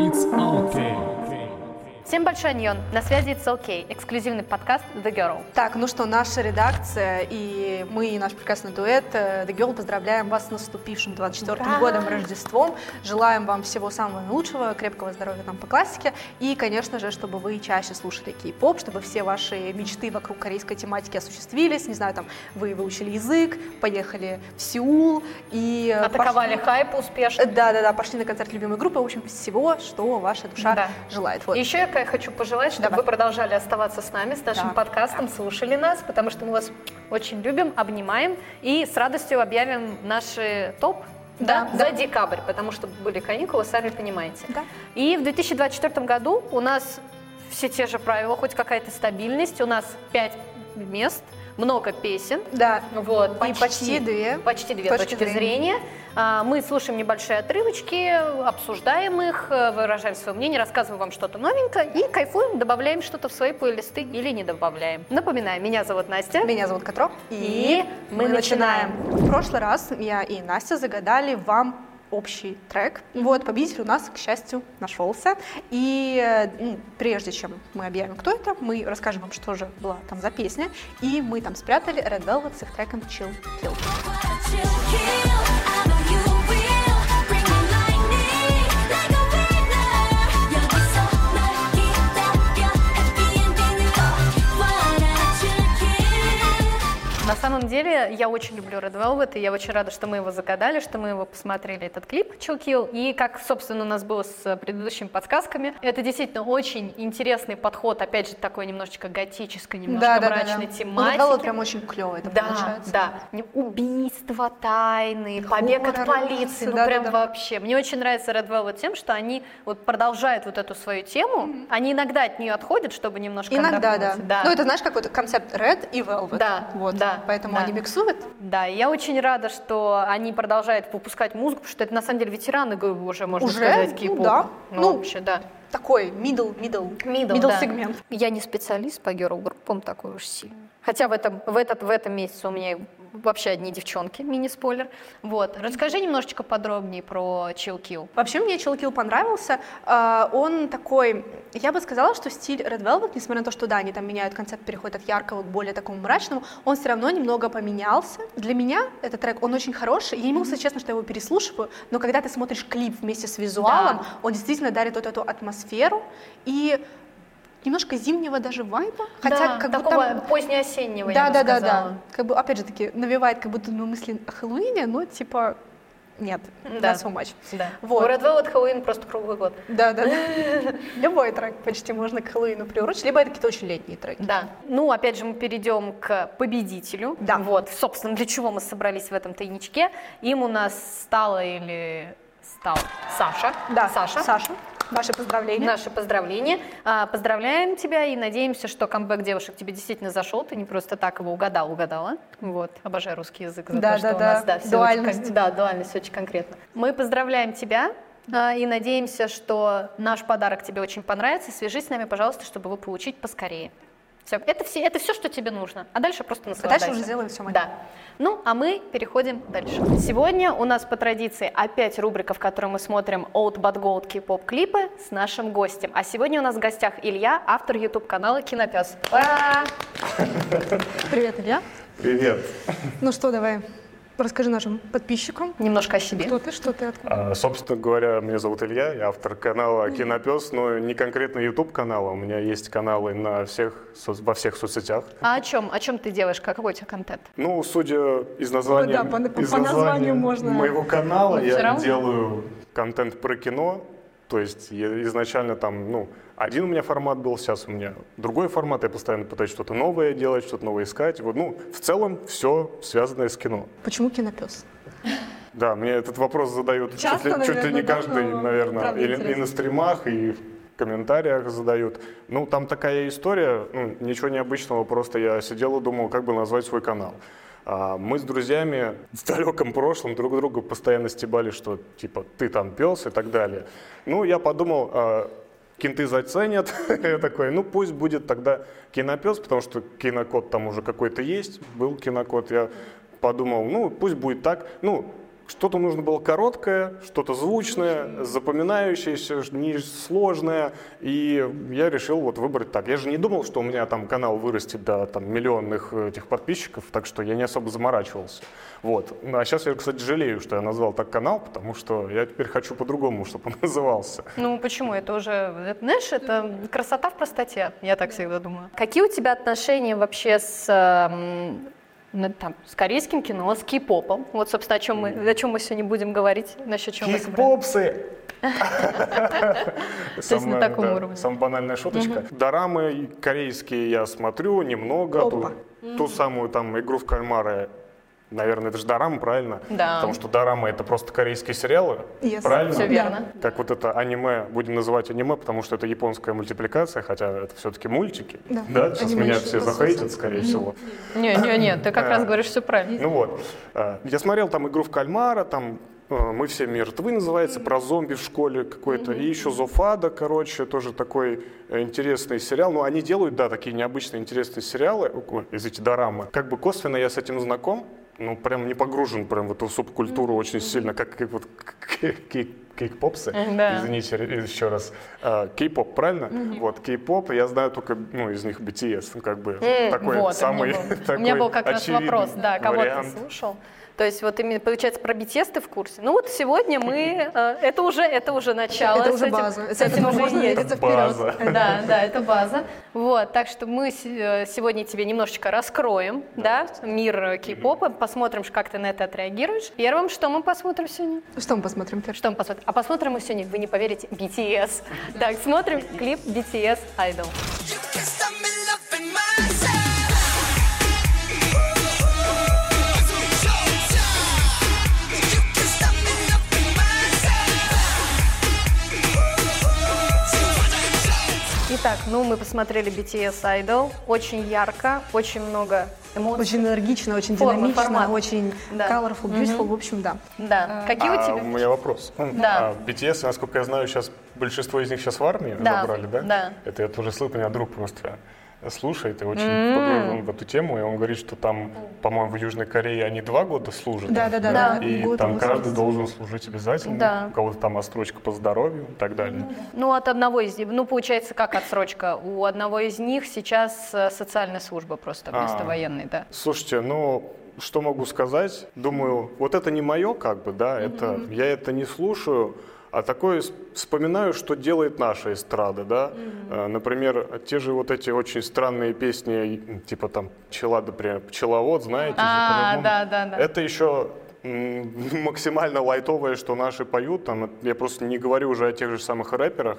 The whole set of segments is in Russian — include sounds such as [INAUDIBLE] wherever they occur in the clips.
It's okay. Всем большой аньон. На связи It's OK, эксклюзивный подкаст The Girl. Так, ну что, наша редакция и мы, и наш прекрасный дуэт э, The Girl поздравляем вас с наступившим 24-м Ура! годом Рождеством. Желаем вам всего самого лучшего, крепкого здоровья там по классике. И, конечно же, чтобы вы чаще слушали кей-поп, чтобы все ваши мечты вокруг корейской тематики осуществились. Не знаю, там, вы выучили язык, поехали в Сеул и... э, Атаковали хайп успешно. Да-да-да, пошли на концерт любимой группы. В общем, всего, что ваша душа Да. желает. Вот. Еще я хочу пожелать, чтобы Давай. вы продолжали оставаться с нами, с нашим Да. подкастом, слушали нас, потому что мы вас очень любим, обнимаем и с радостью объявим наши топ Да, да, да. за декабрь, потому что были каникулы, сами понимаете. Да. И в 2024 году у нас все те же правила, хоть какая-то стабильность, у нас пять мест, много песен, Да. вот, И почти две Почти две точки точки, зрения. А, Мы слушаем небольшие отрывочки, обсуждаем их, э, выражаем свое мнение, рассказываем вам что-то новенькое и кайфуем, добавляем что-то в свои плейлисты или не добавляем. Напоминаю, меня зовут Настя. Меня зовут Катро. И мы начинаем. В прошлый раз я и Настя загадали вам общий трек. Вот, победитель у нас, к счастью, нашелся. И э, м, прежде чем мы объявим, кто это, мы расскажем вам, что же была там за песня. И мы там спрятали Red Velvet с их треком Chill Kill. На самом деле, я очень люблю Red Velvet, и я очень рада, что мы его загадали, что мы его посмотрели, этот клип Chill Kill. И как, собственно, у нас было с предыдущими подсказками, это действительно очень интересный подход, опять же, такой немножечко готической, немножко мрачной Ну, Red тематики. Velvet прям очень клево это Да, получается. да. Убийства, тайны, побег от Хоррор, полиции, ну да, прям да, да. вообще. Мне очень нравится Red Velvet тем, что они вот продолжают вот эту свою тему. Они иногда от нее отходят, чтобы немножко Иногда, да. отдохнуть. Ну, это знаешь, какой-то концепт Red и Velvet. Да, Вот. да, Поэтому да. они миксуют. Да, и я очень рада, что они продолжают выпускать музыку, потому что это на самом деле ветераны уже, можно Уже? сказать, Ну кей-поп. да. Ну, Ну, вообще, да. Такой middle, middle, Middle, да. сегмент. Я не специалист по герл-группам такой уж сильно. Хотя в этом, в, этот, в этом месяце у меня вообще одни девчонки, мини-спойлер. Вот. Расскажи немножечко подробнее про Chill Kill. Вообще мне Chill Kill понравился. А, Он такой, я бы сказала, что стиль Red Velvet, несмотря на то, что да, они там меняют концепт, переходят от яркого к более такому мрачному, он все равно немного поменялся. Для меня этот трек, он очень хороший. Я не могу сказать честно, что я его переслушиваю, но когда ты смотришь клип вместе с визуалом, Да. он действительно дарит вот эту атмосферу и немножко зимнего даже вайба. Хотя Да, как такого будто... позднеосеннего, Да, я бы да, да, сказала. да. Как бы, опять же таки, навевает как будто мы мысли о Хэллоуине, но типа нет, Да. so much. Да. Вот. Red Velvet Хэллоуин просто круглый год. Да, да, да. Любой трек почти можно к Хэллоуину приурочить, либо это какие-то очень летние треки. Да. Ну, опять же, мы перейдем к победителю. Да. Вот, собственно, для чего мы собрались в этом тайничке. Им у нас стала или стал Саша. Да, Саша. Саша, ваши поздравления. Наши поздравления. А, Поздравляем тебя и надеемся, что камбэк девушек тебе действительно зашел. Ты не просто так его угадал, угадала. Вот. Обожаю русский язык за Да, то, что да, у да. нас да, всё Дуальность. очень да, дуальность очень конкретно. Мы поздравляем тебя а, и надеемся, что наш подарок тебе очень понравится. Свяжись с нами, пожалуйста, чтобы его получить поскорее. Все, это все, это все, что тебе нужно. А дальше просто А наслаждайся. дальше уже сделаем все мы. Да. Ну, а мы переходим дальше. Сегодня у нас по традиции опять рубрика, в которой мы смотрим Old But Gold K-pop клипы с нашим гостем. А сегодня у нас в гостях Илья, автор YouTube канала Кинопес. Привет, Илья. Привет. Ну что, давай, расскажи нашим подписчикам, Немножко о себе. кто ты, что ты, откуда. А, собственно говоря, меня зовут Илья, я автор канала Кинопес, но не конкретно YouTube канала. У меня есть каналы на всех, со- во всех соцсетях. А о чем? О чем ты делаешь? Какой у тебя контент? Ну, судя из названия, да, по- по из названию названия можно. моего канала, Ну, я делаю контент про кино. То есть я изначально там, ну, один у меня формат был, сейчас у меня другой формат, я постоянно пытаюсь что-то новое делать, что-то новое искать. Вот, ну, в целом все связанное с кино. Почему кинопес? Да, мне этот вопрос задают Часто, чуть, ли, чуть ли не наверное, каждый, но наверное, и, и на стримах, и в комментариях задают. Ну, там такая история, ну, ничего необычного, просто я сидел и думал, как бы назвать свой канал. А, Мы с друзьями в далеком прошлом друг друга постоянно стебали, что типа ты там пес и так далее. Ну, я подумал, а, кенты заценят. [LAUGHS] Я такой, ну пусть будет тогда кинопес, потому что кинокод там уже какой-то есть, был кинокод. Я подумал, ну пусть будет так. Ну, что-то нужно было короткое, что-то звучное, запоминающееся, несложное. И я решил вот выбрать так. Я же не думал, что у меня там канал вырастет до там, миллионных этих подписчиков, так что я не особо заморачивался. Вот. А сейчас я, кстати, жалею, что я назвал так канал, потому что я теперь хочу по-другому, чтобы он [LAUGHS] назывался. Ну почему? Это уже, это, знаешь, это красота в простоте, я так всегда думаю. Какие у тебя отношения вообще с там, с корейским кино, с кей-попом. Вот, собственно, о чем мы, о чем мы сегодня будем говорить, насчет чего Кей-попсы! [LAUGHS] То есть на таком уровне. Самая банальная шуточка. Дорамы корейские я смотрю немного. Ту самую там игру в кальмара Наверное, это же дорама, правильно? Да. Потому что дорама это просто корейские сериалы, yes. правильно? Все верно. Как вот это аниме, будем называть аниме, потому что это японская мультипликация, хотя это все-таки мультики. Да, да? сейчас аниме меня все захейтят, скорее всего. Не-не-не, ты как раз говоришь все правильно. Ну вот, а, я смотрел там игру в кальмара, там а, мы все мертвы называется, про зомби в школе какой-то. И еще Зофада, короче, тоже такой э, интересный сериал. Ну, они делают, да, такие необычные интересные сериалы, из эти дорамы. Как бы косвенно я с этим знаком, ну, прям не погружен прям в эту субкультуру очень сильно, как, как вот кейк-попсы, да. извините еще раз, а, кей-поп, правильно? Mm-hmm. Вот, кей-поп, я знаю только, ну, из них BTS, ну, как бы, mm, такой вот, самый [LAUGHS] такой у меня был как раз вопрос, да, кого вариант. ты слушал? То есть вот именно получается про BTS ты в курсе. Ну вот сегодня мы, э, это уже, это уже начало. Это уже этим, база. С этим уже можно двигаться вперед. Да, да, это база. Вот, так что мы э, сегодня тебе немножечко раскроем, да, мир кей-попа, посмотрим, как ты на это отреагируешь. Первым, что мы посмотрим сегодня? Что мы посмотрим? Что мы посмотрим? А посмотрим мы сегодня, вы не поверите, BTS. Так, смотрим клип BTS Idol. Итак, ну мы посмотрели BTS Idol. Очень ярко, очень много эмоций. Очень энергично, очень Форма, динамично, формат. очень Да. colorful, beautiful, Мгм. в общем, да. Да. Какие А у тебя? у меня вопрос. Да. А, BTS, насколько я знаю, сейчас большинство из них сейчас в армии Да, забрали, да? да. Это я тоже слышал, у меня друг просто слушает и очень М. погружен в эту тему, и он говорит, что там, по-моему, в Южной Корее они два года служат. Да, да, да, Да. И год там каждый должен служить обязательно. Да. У кого-то там отстрочка по здоровью и так далее. Ну, от одного из них, ну, получается, как отсрочка? У одного из них сейчас э, социальная служба просто вместо А. военной, да. Слушайте, ну, что могу сказать? Думаю, вот это не мое, как бы, да, это, я это не слушаю, а такое вспоминаю, что делает наша эстрада, да. Э, Например, те же вот эти очень странные песни, типа там «Пчела, например, пчеловод», знаете А, да, да, да. Это еще [LAUGHS] максимально лайтовое, что наши поют. Там, я просто не говорю уже о тех же самых рэперах,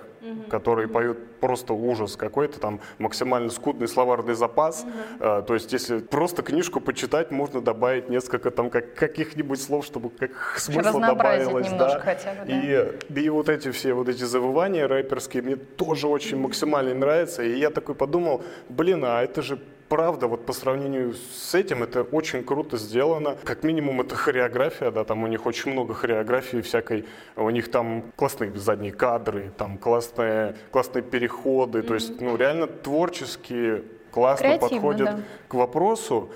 которые поют просто ужас какой-то, там максимально скудный словарный запас. А, то есть, если просто книжку почитать, можно добавить несколько там как, каких-нибудь слов, чтобы как смысл Разнообразить добавилось. да. хотя бы, да. И, и вот эти все вот эти завывания рэперские мне тоже очень максимально нравятся. И я такой подумал, блин, а это же правда, вот по сравнению с этим, это очень круто сделано. Как минимум, это хореография, да, там у них очень много хореографии всякой. У них там классные задние кадры, там классные, классные переходы. То есть, ну, реально творческие, классно Креативно, подходят да. к вопросу.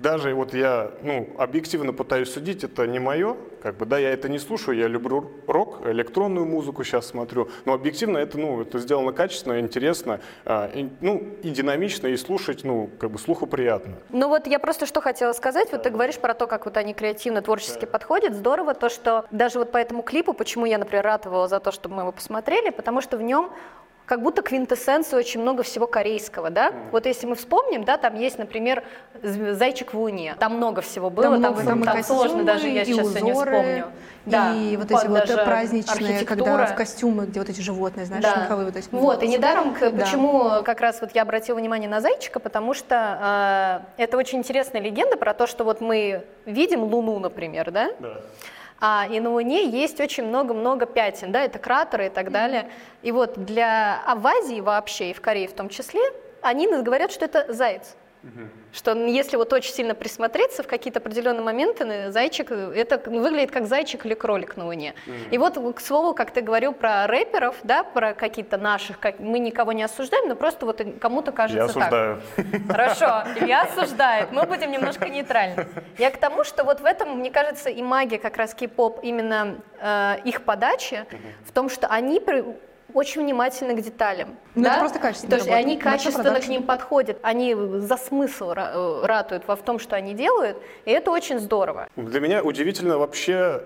Даже вот я, ну, объективно пытаюсь судить, это не мое, как бы, да, я это не слушаю, я люблю рок, электронную музыку сейчас смотрю, но объективно это, ну, это сделано качественно, интересно, а, и, ну, и динамично, и слушать, ну, как бы, слуху приятно. Ну вот я просто что хотела сказать, вот ты говоришь про то, как вот они креативно, творчески подходят, здорово то, что даже вот по этому клипу, почему я, например, ратовала за то, чтобы мы его посмотрели, потому что в нем как будто квинтэссенция очень много всего корейского, да? Вот если мы вспомним, да, там есть, например, «З- «Зайчик в луне», там много всего было, Там там, много, там там и сложно костюмы, даже, я и сейчас все не узоры, вспомню. Да, и вот эти вот праздничные, когда архитектура. в костюмы, где вот эти животные, знаешь, Да. меховые вот эти. Вот, и недаром, к- Да. почему как раз вот я обратила внимание на зайчика, потому что э, это очень интересная легенда про то, что вот мы видим Луну, например, да? Да. А, и на Луне есть очень много-много пятен, да, это кратеры и так далее. И вот для а в Азии вообще, и в Корее в том числе, они говорят, что это заяц. Что если вот очень сильно присмотреться в какие-то определенные моменты, зайчик, это выглядит как зайчик или кролик на Луне. И вот, к слову, как ты говорил про рэперов, да, про какие-то наших, как, мы никого не осуждаем, но просто вот кому-то кажется [LAUGHS] Я осуждаю. так. Хорошо, я осуждает, мы будем немножко нейтральны. Я к тому, что вот в этом, мне кажется, и магия как раз кей-поп, именно э, их подачи, в том, что они очень внимательны к деталям. Ну, да? это просто качественно То есть они качественно к ним подходят, они за смысл э, ратуют во в том, что они делают, и это очень здорово. Для меня удивительно вообще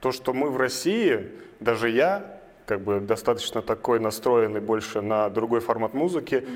то, что мы в России, даже я, как бы достаточно такой настроенный больше на другой формат музыки,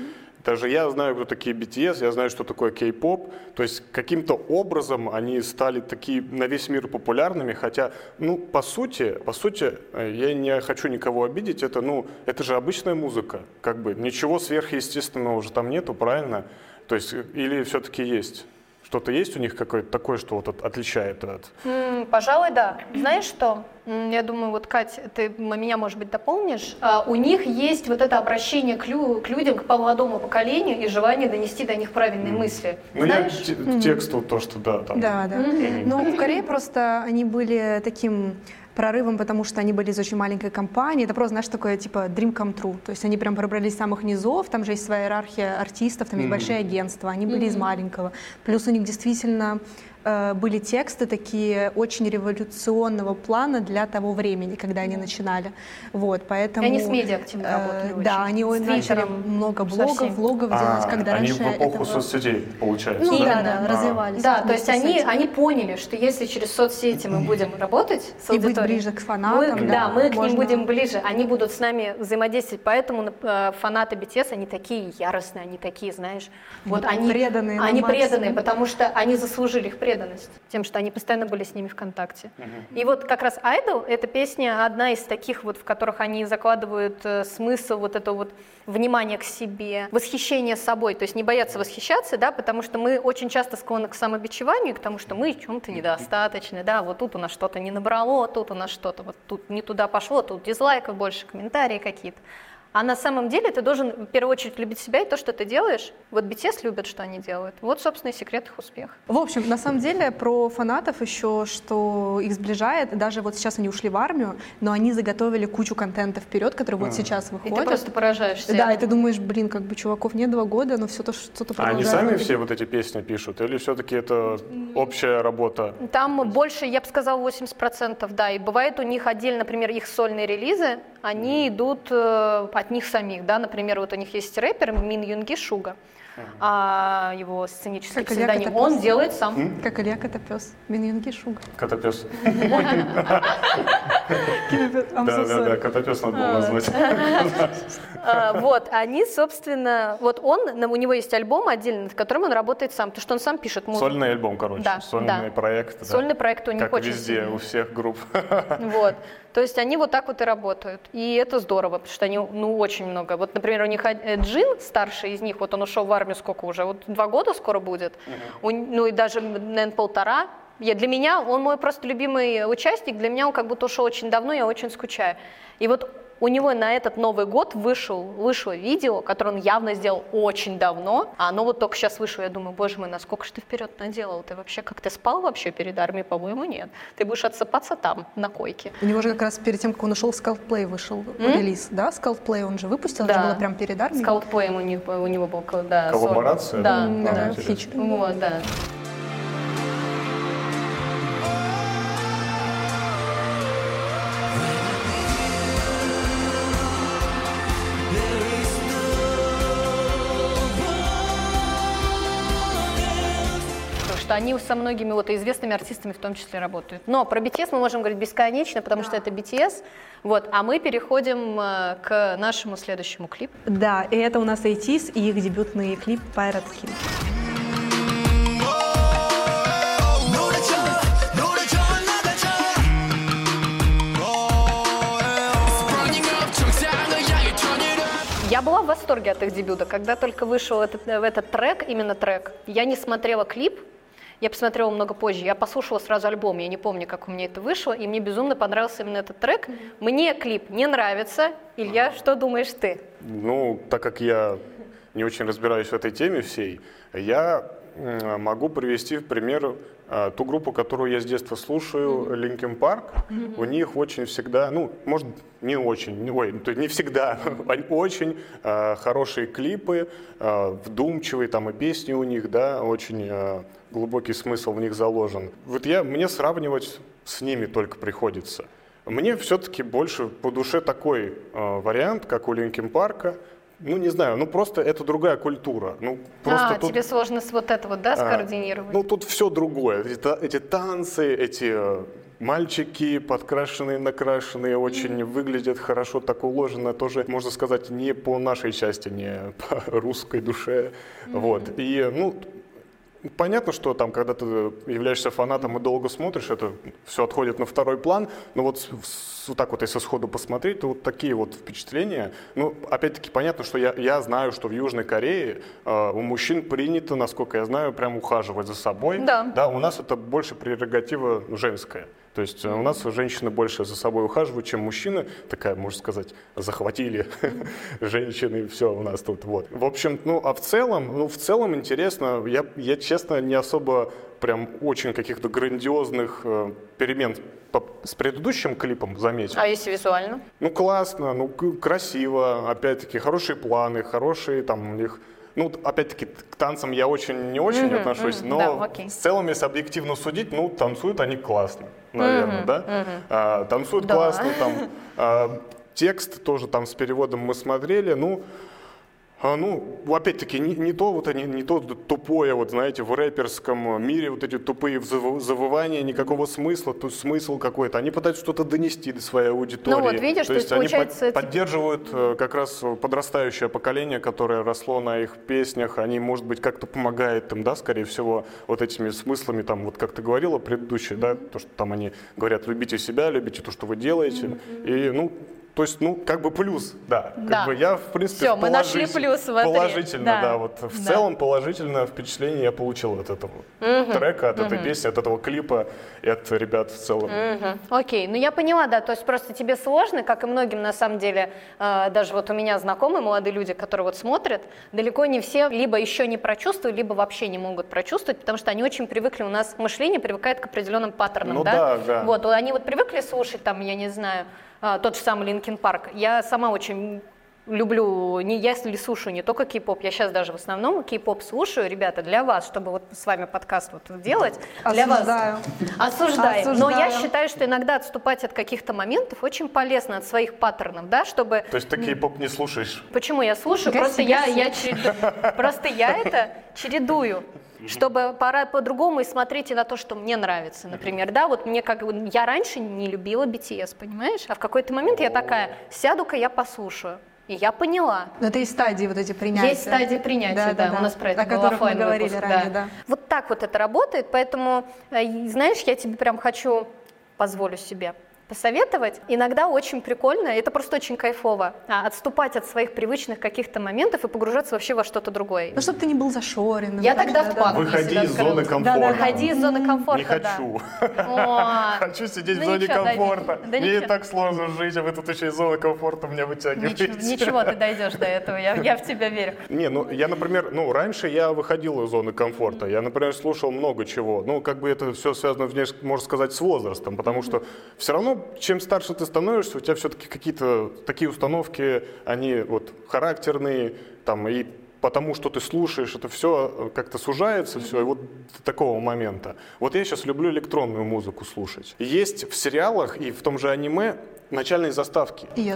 даже я знаю, кто такие BTS, я знаю, что такое кей-поп. То есть каким-то образом они стали такие на весь мир популярными, хотя, ну, по сути, по сути, э, я не хочу никого обидеть, это, ну, это же обычная музыка, как бы ничего сверхъестественного уже там нету, правильно? То есть э, или все-таки есть? Что-то есть у них какое-то такое, что вот от- отличает от... М, Пожалуй, да. Знаешь что? Я думаю, вот, Кать, ты меня, может быть, дополнишь. А, У них есть вот это обращение к, лю- к людям, к молодому поколению и желание донести до них правильные мысли. Ну, я Знаешь? те- текст вот то, что да, там. Да, да. Но в Корее просто они были таким прорывом, потому что они были из очень маленькой компании. Это просто, знаешь, такое типа dream come true. То есть они прям пробрались с самых низов, там же есть своя иерархия артистов, там есть большие агентства, они были из маленького. Плюс у них действительно были тексты такие очень революционного плана для того времени, когда они начинали. Вот, поэтому... И они с медиа активно э, работали Да, очень. они начали много блогов, влогов А, делать, когда они раньше в эпоху этого- соцсетей, получается, Ну да? да, да, А. развивались. Да, то есть они, они поняли, что если через соцсети мы будем работать с И быть ближе к фанатам, мы, да, да, мы к можно- ним будем ближе, они будут с нами взаимодействовать, поэтому э, фанаты BTS, они такие яростные, они такие, знаешь, вот они преданные они преданные, потому что они заслужили их преданность тем, что они постоянно были с ними ВКонтакте. И вот как раз Idol, эта песня одна из таких вот, в которых они закладывают э, смысл вот этого вот внимания к себе, восхищение собой, то есть не бояться восхищаться, да, потому что мы очень часто склонны к самобичеванию, к тому, что мы в чем-то недостаточны, да, вот тут у нас что-то не набрало, тут у нас что-то вот тут не туда пошло, тут дизлайков больше, комментарии какие-то. А на самом деле ты должен в первую очередь любить себя и то, что ты делаешь. Вот BTS любят, что они делают. Вот, собственно, и секрет их успеха. В общем, на самом деле про фанатов еще, что их сближает, даже вот сейчас они ушли в армию, но они заготовили кучу контента вперед, который вот сейчас И выходит. ты просто поражаешься. Да, и ты думаешь, блин, как бы чуваков не два года, но все то что-то А они сами все вот эти песни пишут? Или все-таки это общая работа? Там больше, я бы сказала, 80%, да. И бывает у них отдельно, например, их сольные релизы, они идут э, от них самих, да. Например, вот у них есть рэпер Мин Юнги Шуга, а его сценический Как псевдоним, он делает сам. Как Илья Котопес, Миньонги Шуга. Котопес. I'm Да, so да, да, sorry. котопес надо было назвать. [LAUGHS] А, Вот, они, собственно, вот он, у него есть альбом отдельно, над которым он работает сам, потому что он сам пишет музыку. Сольный альбом, короче. Сольный проект. Сольный проект у них Как везде, у всех групп. [LAUGHS] Вот. То есть они вот так вот и работают. И это здорово, потому что они, ну, очень много. Вот, например, у них э, Джин, старший из них, вот он ушел в армию сколько уже? Вот два года скоро будет. У- ну и даже, наверное, полтора. Я, для меня он мой просто любимый участник. Для меня он как будто ушел очень давно, я очень скучаю. И вот у него на этот Новый год вышел, вышло видео, которое он явно сделал очень давно, а оно вот только сейчас вышло. Я думаю, боже мой, насколько же ты вперед наделал? Ты вообще как ты спал вообще перед армией? По-моему, нет. Ты будешь отсыпаться там, на койке. У него же как раз перед тем, как он ушел, Скалтплей вышел релиз, да? Скалтплей он же выпустил, это же Да. было прям перед армией. Скаутплеем у, них, у него был да, Коллаборация? Да, да. да, фичер. Вот, да. что они со многими вот известными артистами в том числе работают. Но про BTS мы можем говорить бесконечно, потому да. что это BTS. Вот, а мы переходим э, к нашему следующему клипу. Да, и это у нас ATEEZ и их дебютный клип Pirate King. Я была в восторге от их дебюта. Когда только вышел этот, э, этот трек, именно трек, я не смотрела клип, я посмотрела много позже. Я послушала сразу альбом, я не помню, как у меня это вышло, и мне безумно понравился именно этот трек. Мне клип не нравится. Илья, что думаешь ты? Ну, так как я не очень разбираюсь в этой теме всей, я могу привести в пример э, ту группу, которую я с детства слушаю, Linkin Park. У них очень всегда, ну, может, не очень, ой, то не всегда, [LAUGHS] они очень э, хорошие клипы, э, вдумчивые, там и песни у них, да, очень э, глубокий смысл в них заложен. Вот я, мне сравнивать с ними только приходится. Мне все-таки больше по душе такой э, вариант, как у Линкин Парка. Ну, не знаю, ну просто это другая культура. Ну, просто а, тут, тебе сложно с вот это вот, да, а, скоординировать? ну, тут все другое. Эти, эти танцы, эти э, мальчики подкрашенные, накрашенные, очень выглядят хорошо, так уложено. Тоже, можно сказать, не по нашей части, не [LAUGHS] по русской душе. Вот. И, ну, Понятно, что там, когда ты являешься фанатом и долго смотришь, это все отходит на второй план, но вот вот так вот если сходу посмотреть, то вот такие вот впечатления. Ну, опять-таки, понятно, что я, я знаю, что в Южной Корее э, у мужчин принято, насколько я знаю, прям ухаживать за собой. Да. Да, у нас это больше прерогатива женская. То есть э, у нас женщины больше за собой ухаживают, чем мужчины. Такая, можно сказать, захватили [LAUGHS] женщины, все у нас тут вот. В общем, ну, а в целом, ну, в целом интересно. Я, я честно, не особо прям очень каких-то грандиозных э, перемен по- с предыдущим клипом заметил. А если визуально? Ну, классно, ну, красиво, опять-таки, хорошие планы, хорошие там у них... Ну, опять-таки, к танцам я очень не очень Мгм, отношусь, мгм, но да, окей. в целом, если объективно судить, ну, танцуют они классно, наверное, да? А, танцуют Да. классно, там, [LAUGHS] а, текст тоже там с переводом мы смотрели, ну, а, ну, опять-таки, не, не то вот они, не то тупое, вот знаете, в рэперском мире вот эти тупые завывания, никакого смысла, то есть смысл какой-то. Они пытаются что-то донести до своей аудитории. Ну вот видишь, то есть они получается, под- поддерживают э, как раз подрастающее поколение, которое росло на их песнях. Они, может быть, как-то помогают им, да, скорее всего, вот этими смыслами, там, вот как ты говорила предыдущее, да, то, что там они говорят, любите себя, любите то, что вы делаете. И, ну, то есть, ну, как бы плюс, да. Как Да. бы я, в принципе, Всё, в мы нашли плюс в Положительно, да. да. Вот в Да. целом положительное впечатление я получил от этого трека, от этой песни, от этого клипа и от ребят в целом. Мгм. Окей, ну я поняла, да, то есть просто тебе сложно, как и многим на самом деле, э, даже вот у меня знакомые молодые люди, которые вот смотрят, далеко не все либо еще не прочувствовали, либо вообще не могут прочувствовать, потому что они очень привыкли, у нас мышление привыкает к определенным паттернам, Ну да? да, да. Вот, они вот привыкли слушать там, я не знаю, тот же самый Linkin Park. Я сама очень люблю, не, я если слушаю не только кей-поп, я сейчас даже в основном кей-поп слушаю, ребята, для вас, чтобы вот с вами подкаст вот делать, для вас. Осуждаю. Осуждаем. Но я Осуждаю. считаю, что иногда отступать от каких-то моментов очень полезно, от своих паттернов, да, чтобы... То есть ты кей-поп не слушаешь? Почему я слушаю? Просто я, я череду- Просто я это чередую. Чтобы пора по-другому и смотреть и на то, что мне нравится, например, да, вот мне как бы- я раньше не любила BTS, понимаешь, а в какой-то момент я такая, сяду-ка я послушаю, и я поняла, Но это и стадии вот эти принятия. есть стадия принятия, да, у нас про это о был которых мы говорили выпуск, ранее, да. Вот так вот это работает, поэтому, э, знаешь, я тебе прям хочу, позволю себе посоветовать. Иногда очень прикольно, это просто очень кайфово, а, отступать от своих привычных каких-то моментов и погружаться вообще во что-то другое. Ну, чтобы ты не был зашорен. Я тогда в да, да. панк. Выходи из зоны комфорта. Выходи из зоны комфорта, Не хочу. [LAUGHS] Хочу сидеть в Ну зоне комфорта. Мне и так сложно жить, а вы тут еще из зоны комфорта меня вытягиваете. ничего, ты дойдешь до этого, я, в тебя верю. Не, ну я, например, ну раньше я выходил из зоны комфорта. Я, например, слушал много чего. Ну, как бы это все связано, можно сказать, с возрастом, потому что все равно, чем старше ты становишься, у тебя все-таки какие-то такие установки, они вот характерные, там, и потому что ты слушаешь, это все как-то сужается, все, и вот до такого момента. Вот я сейчас люблю электронную музыку слушать. Есть в сериалах и в том же аниме начальные заставки. Я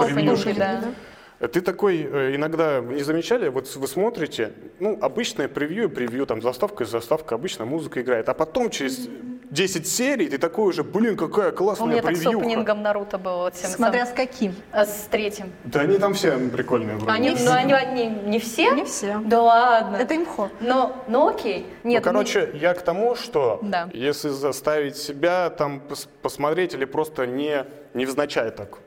да. Ты такой э, иногда не замечали, вот вы смотрите, ну, обычное превью, и превью, там, заставка и заставка, обычно музыка играет, а потом через 10 серий ты такой уже, блин, какая У классная меня так с превьюха. опенингом Наруто было вот тем Смотря самым. с каким. А с третьим. Да они там все прикольные вроде. Они, ну, они, они не все? Не все. Да ладно. Это имхо. Но, ну окей. Нет, ну, короче, я к тому, что Да. если заставить себя там пос- посмотреть или просто не невзначай так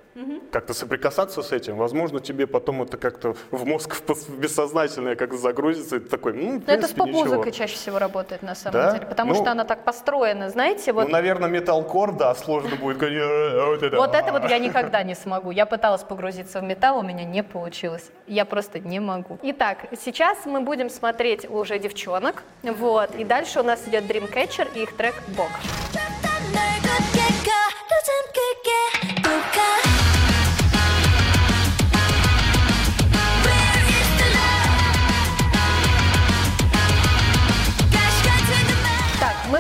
как-то соприкасаться с этим, возможно, тебе потом это как-то в мозг в пос- в бессознательное как-то загрузится, и ты такой, ну, в Но это с принципе, ничего. поп-музыкой чаще всего работает на самом Да? деле, потому Ну, что она так построена, знаете, вот Ну, наверное, металкор, да, сложно будет. конечно, Вот это, Вот это вот я никогда не смогу. Я пыталась погрузиться в металл, у меня не получилось. Я просто не могу. Итак, сейчас мы будем смотреть уже девчонок. Вот. И дальше у нас идет Dreamcatcher и их трек Бог. 널 굳게 가로등 크게 볼까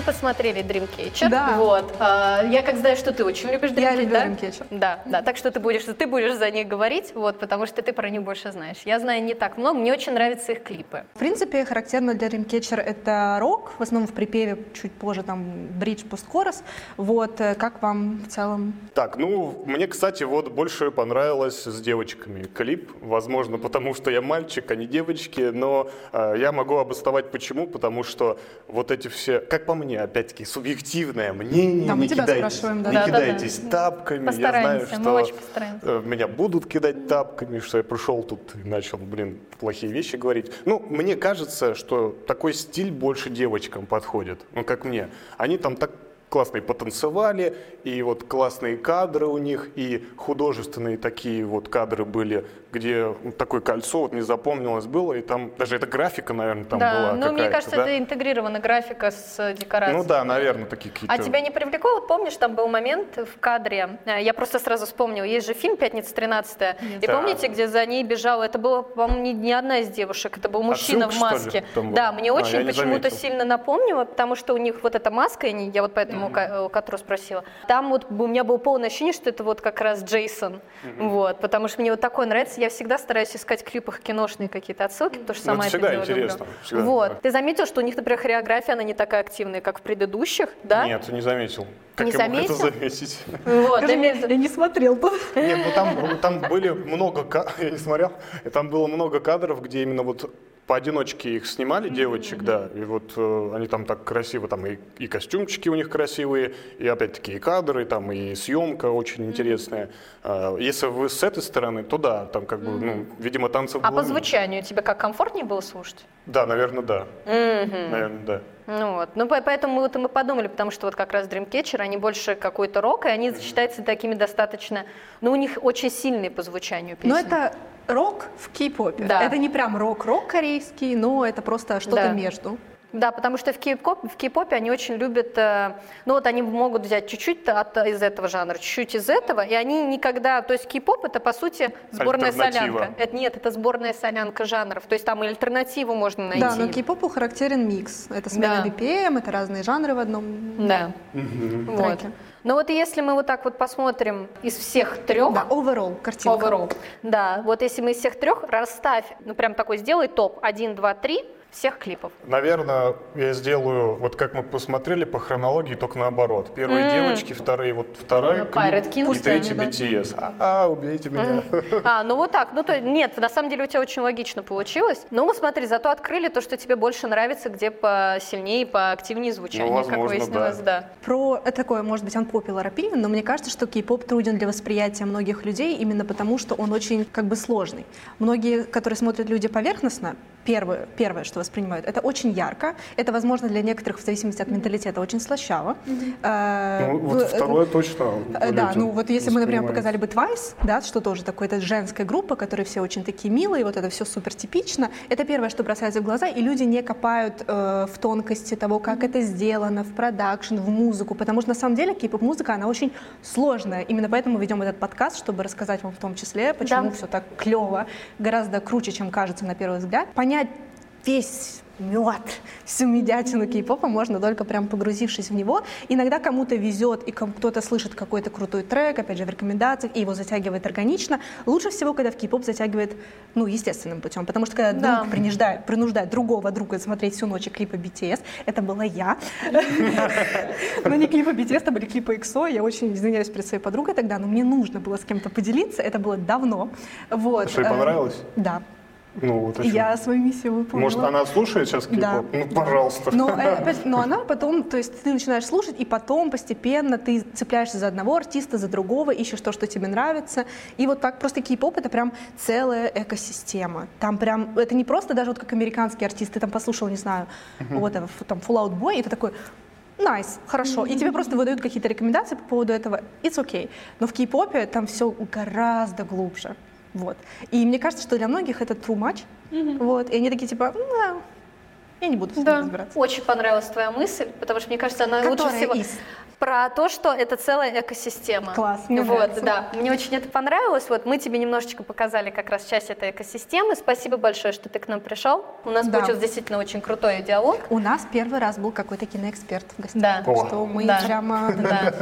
посмотрели Dreamcatcher. Да. Вот. А, я как знаю, что ты очень любишь Dreamcatcher, Я люблю да? Dreamcatcher. Да, да. Так что ты будешь, ты будешь за них говорить, вот, потому что ты про них больше знаешь. Я знаю не так много, мне очень нравятся их клипы. В принципе, характерно для Dreamcatcher это рок, в основном в припеве, чуть позже там бридж, посткорос. Вот, э, как вам в целом? Так, ну, мне, кстати, вот больше понравилось с девочками клип. Возможно, потому что я мальчик, а не девочки, но э, я могу обосновать почему, потому что вот эти все, как по мне, опять-таки, субъективное мнение, Да, мы не тебя кидайтесь, спрашиваем, да. не Да-да-да. кидайтесь тапками. я знаю, мы что очень постараемся. э, меня будут кидать тапками, что я пришел тут и начал, блин, плохие вещи говорить. Ну, мне кажется, что такой стиль больше девочкам подходит, ну, как мне. Они там так классно и потанцевали, и вот классные кадры у них, и художественные такие вот кадры были, где такое кольцо, вот не запомнилось было, и там даже эта графика, наверное, там да, была но мне кажется, да? это интегрирована графика с э, декорацией. Ну да, наверное, такие какие-то... А тебя не привлекло? Вот помнишь, там был момент в кадре, э, я просто сразу вспомнила, есть же фильм «Пятница 13 и Да. помните, где за ней бежала, это была, по-моему, не, не одна из девушек, это был мужчина Отсылка, в что ли, маске. там Да, мне А, очень почему-то сильно напомнило, потому что у них вот эта маска, я, вот поэтому э, Катру спросила, там вот у меня было полное ощущение, что это вот как раз Джейсон, вот, потому что мне вот такое нравится, я всегда стараюсь искать в клипах киношные какие-то отсылки, потому что Ну, сама это это всегда делать интересно, люблю. всегда, вот, ты заметил, что у них, например, хореография, она не такая активная, как в предыдущих, да? Нет, не заметил. Как Не я мог это заметил? заметить? Вот, Скажи именно- я не смотрел. Нет, ну там, там были много, [LAUGHS] я не смотрел, там было много кадров, где именно вот поодиночке их снимали, девочек, да, и вот э, они там так красиво, там и, и костюмчики у них красивые, и опять-таки и кадры, там и съемка очень интересная. А, Если вы с этой стороны, то да, там как бы, ну, видимо, танцев А было по звучанию тебе как комфортнее было слушать? Да, наверное, да. Наверное, да. Ну вот, ну по- поэтому вот и мы подумали, потому что вот как раз Dreamcatcher, они больше какой-то рок, и они считаются такими достаточно, ну у них очень сильные по звучанию песни. Но это рок в кей-попе. Да. Это не прям рок-рок корейский, но это просто что-то Да. между. Да, потому что в кей-поп- в кей-попе они очень любят, э, ну вот они могут взять чуть-чуть от, из этого жанра, чуть-чуть из этого, и они никогда, то есть кей-поп это по сути сборная солянка. Это, нет, это сборная солянка жанров, то есть там и альтернативу можно найти. Да, но кей-попу характерен микс. Это смена Да. BPM, это разные жанры в одном Да. Вот. треке. Но вот если мы вот так вот посмотрим из всех трех, Да, overall картинка. Overall. Да, вот если мы из всех трех расставь, ну прям такой сделай топ 1, 2, 3 всех клипов. Наверное, я сделаю, вот как мы посмотрели по хронологии, только наоборот. Первые девочки, вторые, вот второй Ну, клип, и третий да. BTS. А, убейте меня. А, ну вот так. Ну то нет, на самом деле у тебя очень логично получилось. Ну вот смотри, зато открыли то, что тебе больше нравится, где посильнее, поактивнее звучание, Ну, как возможно, выяснилось, да. да. Про это такое, может быть, unpopular opinion, но мне кажется, что кей-поп труден для восприятия многих людей именно потому, что он очень как бы сложный. Многие, которые смотрят люди поверхностно, первое, первое, что воспринимают, это очень ярко. Это, возможно, для некоторых, в зависимости от менталитета, очень слащаво. Э, Ну, в- вот второе точно. Э, Да, ну вот если мы, например, показали бы Twice, да, что тоже такое, это женская группа, которые все очень такие милые, вот это все супер типично, это первое, что бросается в глаза, и люди не копают э, в тонкости того, как это сделано, в продакшн, в музыку, потому что на самом деле кей-поп-музыка, она очень сложная. Именно поэтому мы ведем этот подкаст, чтобы рассказать вам в том числе, почему Да. все так клево, гораздо круче, чем кажется на первый взгляд. Понять весь мед, всю медятину кей-попа можно только прям погрузившись в него. Иногда кому-то везет, и ком- кто-то слышит какой-то крутой трек, опять же, в рекомендациях, и его затягивает органично. Лучше всего, когда в кей-поп затягивает, ну, естественным путем, потому что когда Да. друг принуждает, принуждает другого друга смотреть всю ночь клипы BTS, это была я. Но не клипы BTS, это были клипы EXO, я очень извиняюсь перед своей подругой тогда, но мне нужно было с кем-то поделиться, это было давно. Вот. Что, и э, понравилось? Да. Ну, вот Я свою миссию выполнила. Может, она слушает сейчас Да. кей-поп? Ну, пожалуйста. Но, э, [LAUGHS] опять- но она потом, то есть ты начинаешь слушать, и потом постепенно ты цепляешься за одного артиста, за другого, ищешь то, что тебе нравится. И вот так просто кей-поп — это прям целая экосистема. Там прям, это не просто даже вот как американские артисты, ты там послушал, не знаю, вот это, ф- там Fall Out Boy, и ты такой, Nice, хорошо. И тебе просто выдают какие-то рекомендации по поводу этого. It's okay. Но в кей-попе там все гораздо глубже. Вот. И мне кажется, что для многих это too much. Вот. И они такие типа, «Ну, да, я не буду с Да, разбираться. очень понравилась твоя мысль, потому что мне кажется, она лучше Которая всего из? Про то, что это целая экосистема. Класс, мне вот, нравится. да, мне очень это понравилось. Вот мы тебе немножечко показали как раз часть этой экосистемы. Спасибо большое, что ты к нам пришел. У нас Да. получился действительно очень крутой диалог. У нас первый раз был какой-то киноэксперт в гостях. Да. Так что мы Да. прямо... [LAUGHS] Да,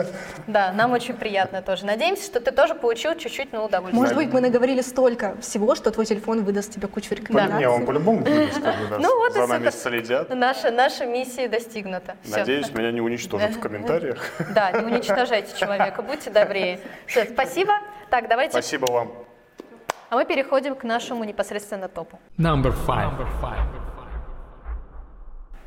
да, нам очень приятно тоже. Надеемся, что ты тоже получил чуть-чуть на удовольствие. Может быть, мы наговорили столько всего, что твой телефон выдаст тебе кучу рекомендаций. Не, он по-любому будет, как бы, да, [LAUGHS] Ну вот за нами следят. Наша, наша миссия достигнута. Надеюсь, меня не уничтожат в [LAUGHS] комментариях. Да, не уничтожайте человека, будьте добрее. Все, спасибо. Так, давайте. Спасибо вам. А мы переходим к нашему непосредственно топу. Number five.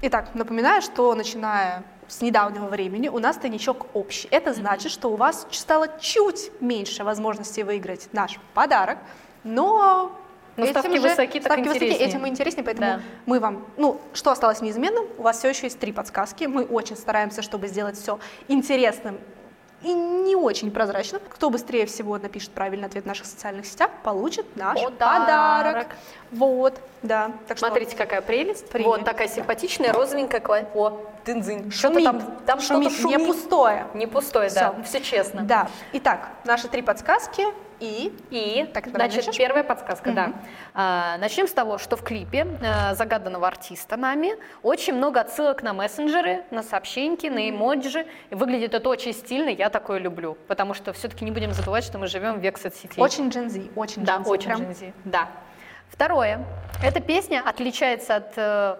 Итак, напоминаю, что начиная с недавнего времени у нас тайничок общий. Это значит, что у вас стало чуть меньше возможностей выиграть наш подарок, но Но ставки высоки, так ставки высоки, интереснее. этим и интереснее, поэтому Да. мы вам, ну, что осталось неизменным, у вас все еще есть три подсказки, мы очень стараемся, чтобы сделать все интересным и не очень прозрачным. Кто быстрее всего напишет правильный ответ в наших социальных сетях, получит наш Подарок. подарок. Вот, да. Так что Смотрите, какая прелесть. Прелесть. Вот такая симпатичная, розовенькая. кла- О, дынзынь. Что-то шумит, там, там шумит, что-то шумит. не пустое. Не пустое, да. Всё. Все честно. Да. Итак, наши три подсказки и И, Так, значит, начнёшь? первая подсказка, да. А, начнем с того, что в клипе а, загаданного артиста нами очень много отсылок на мессенджеры, на сообщеньки, на эмоджи. И выглядит это очень стильно, я такое люблю. Потому что все-таки не будем забывать, что мы живем в век соцсетей. очень Gen Z, очень Да, Gen Z, очень прям. Gen Z, Да. Второе. Эта песня отличается от э,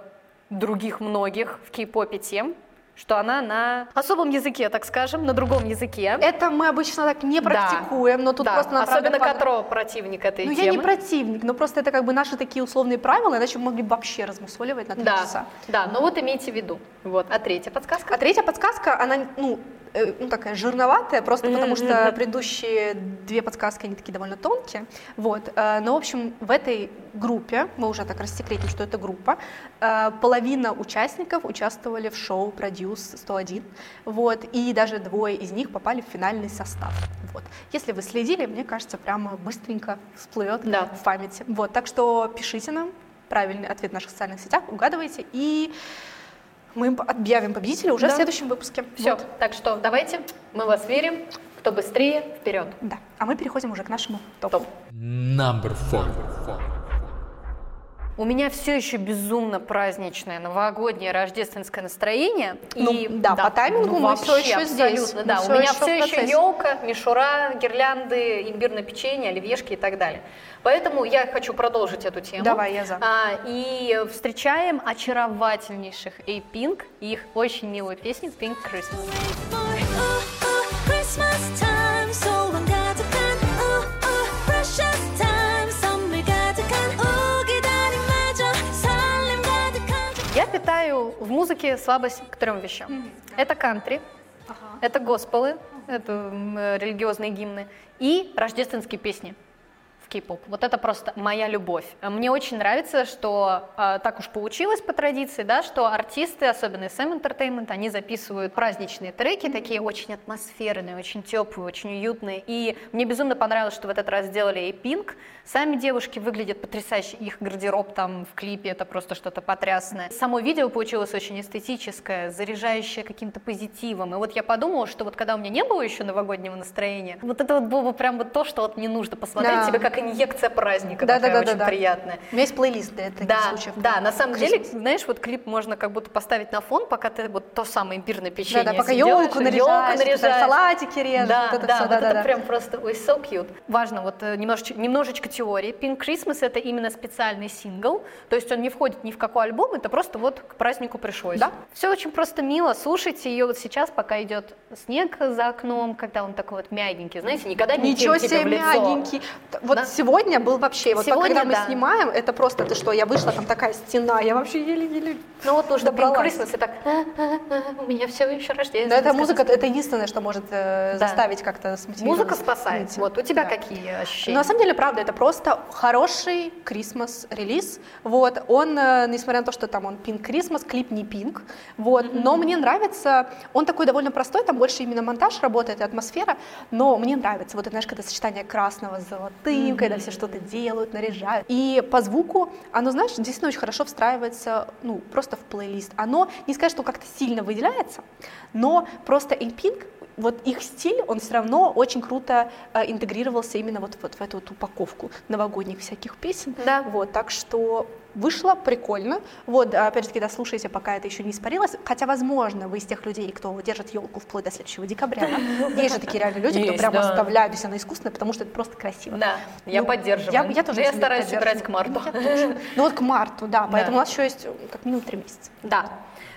других многих в кей-попе тем, что она на особом языке, так скажем, на другом языке. Это мы обычно так не Да. практикуем, но тут Да, просто нам особенно Катро противник этой Ну, темы. я не противник, но просто это как бы наши такие условные правила, иначе мы могли бы вообще размусоливать на три Да, часа. да, но вот имейте в виду. Вот. А третья подсказка? А третья подсказка, она, ну, ну, такая жирноватая, просто потому что предыдущие две подсказки, они такие довольно тонкие. Вот. э, Но, в общем, в этой группе, мы уже так рассекретим, что это группа, э, половина участников участвовали в шоу Produce 101, вот, и даже двое из них попали в финальный состав. Вот. Если вы следили, мне кажется, прямо быстренько всплывет Да. в памяти. Вот. Так что пишите нам правильный ответ в наших социальных сетях, угадывайте, и мы объявим победителя уже Да. в следующем выпуске. Все, Вот. так что давайте, мы вас верим. Кто быстрее, вперед. Да. А мы переходим уже к нашему топу. Топ. Number four. У меня все еще безумно праздничное новогоднее рождественское настроение. Ну, и, да, по таймингу мы вообще, всё еще здесь. Абсолютно, Мы да. У меня все еще елка, мишура, гирлянды, имбирное печенье, оливьешки и так далее. Поэтому я хочу продолжить эту тему. Давай, я за. А, и встречаем очаровательнейших A-Pink и их очень милую песню Pink Christmas. Christmas time 소 в музыке слабость к трем вещам. Это кантри, это госпелы, это религиозные гимны, и рождественские песни кей-поп. Вот это просто моя любовь. Мне очень нравится, что а, так уж получилось по традиции, да, что артисты, особенно SM Entertainment, они записывают праздничные треки, такие очень атмосферные, очень теплые, очень уютные. И мне безумно понравилось, что в этот раз сделали и Pink. Сами девушки выглядят потрясающе, их гардероб там в клипе, это просто что-то потрясное. Само видео получилось очень эстетическое, заряжающее каким-то позитивом. И вот я подумала, что вот когда у меня не было еще новогоднего настроения, вот это вот было бы прям вот то, что вот мне нужно посмотреть, Да. тебе как инъекция праздника, Да, такая да, да, да, очень да. приятная. У меня есть плейлист для таких Да, случаев. да, на самом деле, знаешь, вот клип можно как будто поставить на фон, пока ты вот то самое имбирное печенье Да, да, пока елку наряжаешь, наряжаешь. салатики режешь, Да, вот это да, всё, вот да-да-да. это прям просто, ой, so cute. Важно, вот э, немножечко, немножечко теории. Pink Christmas — это именно специальный сингл, то есть он не входит ни в какой альбом, это просто вот к празднику пришлось. Да. Все очень просто мило, слушайте ее вот сейчас, пока идет снег за окном, когда он такой вот мягенький, знаете, никогда не Ничего себе мягенький. Вот Да. Сегодня был вообще, вот Сегодня, когда мы да. снимаем, это просто, ты что, я вышла, там такая стена, я вообще еле-еле Ну вот нужно добралась. Christmas, и так, «А, а, а, у меня все еще рождение. Но эта музыка, это единственное, что может э, Да. заставить как-то смотивировать. Музыка спасает. Выйти. Вот у тебя Да. какие Но ощущения? на самом деле, правда, это просто хороший Christmas релиз. Вот, он, э, несмотря на то, что там он Pink Christmas, клип не Pink, вот, но мне нравится, он такой довольно простой, там больше именно монтаж работает и атмосфера, но мне нравится, вот, это, знаешь, когда сочетание красного с золотым, когда все что-то делают, наряжают. И по звуку, оно, знаешь, действительно очень хорошо встраивается, ну, просто в плейлист. Оно, не сказать, что как-то сильно выделяется, но просто In Pink вот их стиль, он все равно очень круто э, интегрировался именно вот, вот в эту вот упаковку новогодних всяких песен. Да. Вот, так что вышло прикольно. Вот, а, опять же, когда слушаете, пока это еще не испарилось, хотя, возможно, вы из тех людей, кто держит елку вплоть до следующего декабря. да? [LAUGHS] Есть же такие реально люди, кто Есть, прям да. оставляют, если она искусственная, потому что это просто красиво. Да, я Ну, поддерживаю. Я, я тоже Я стараюсь играть к марту. Тоже. Ну вот к марту, да, поэтому у нас еще есть э, как минимум три месяца. Да.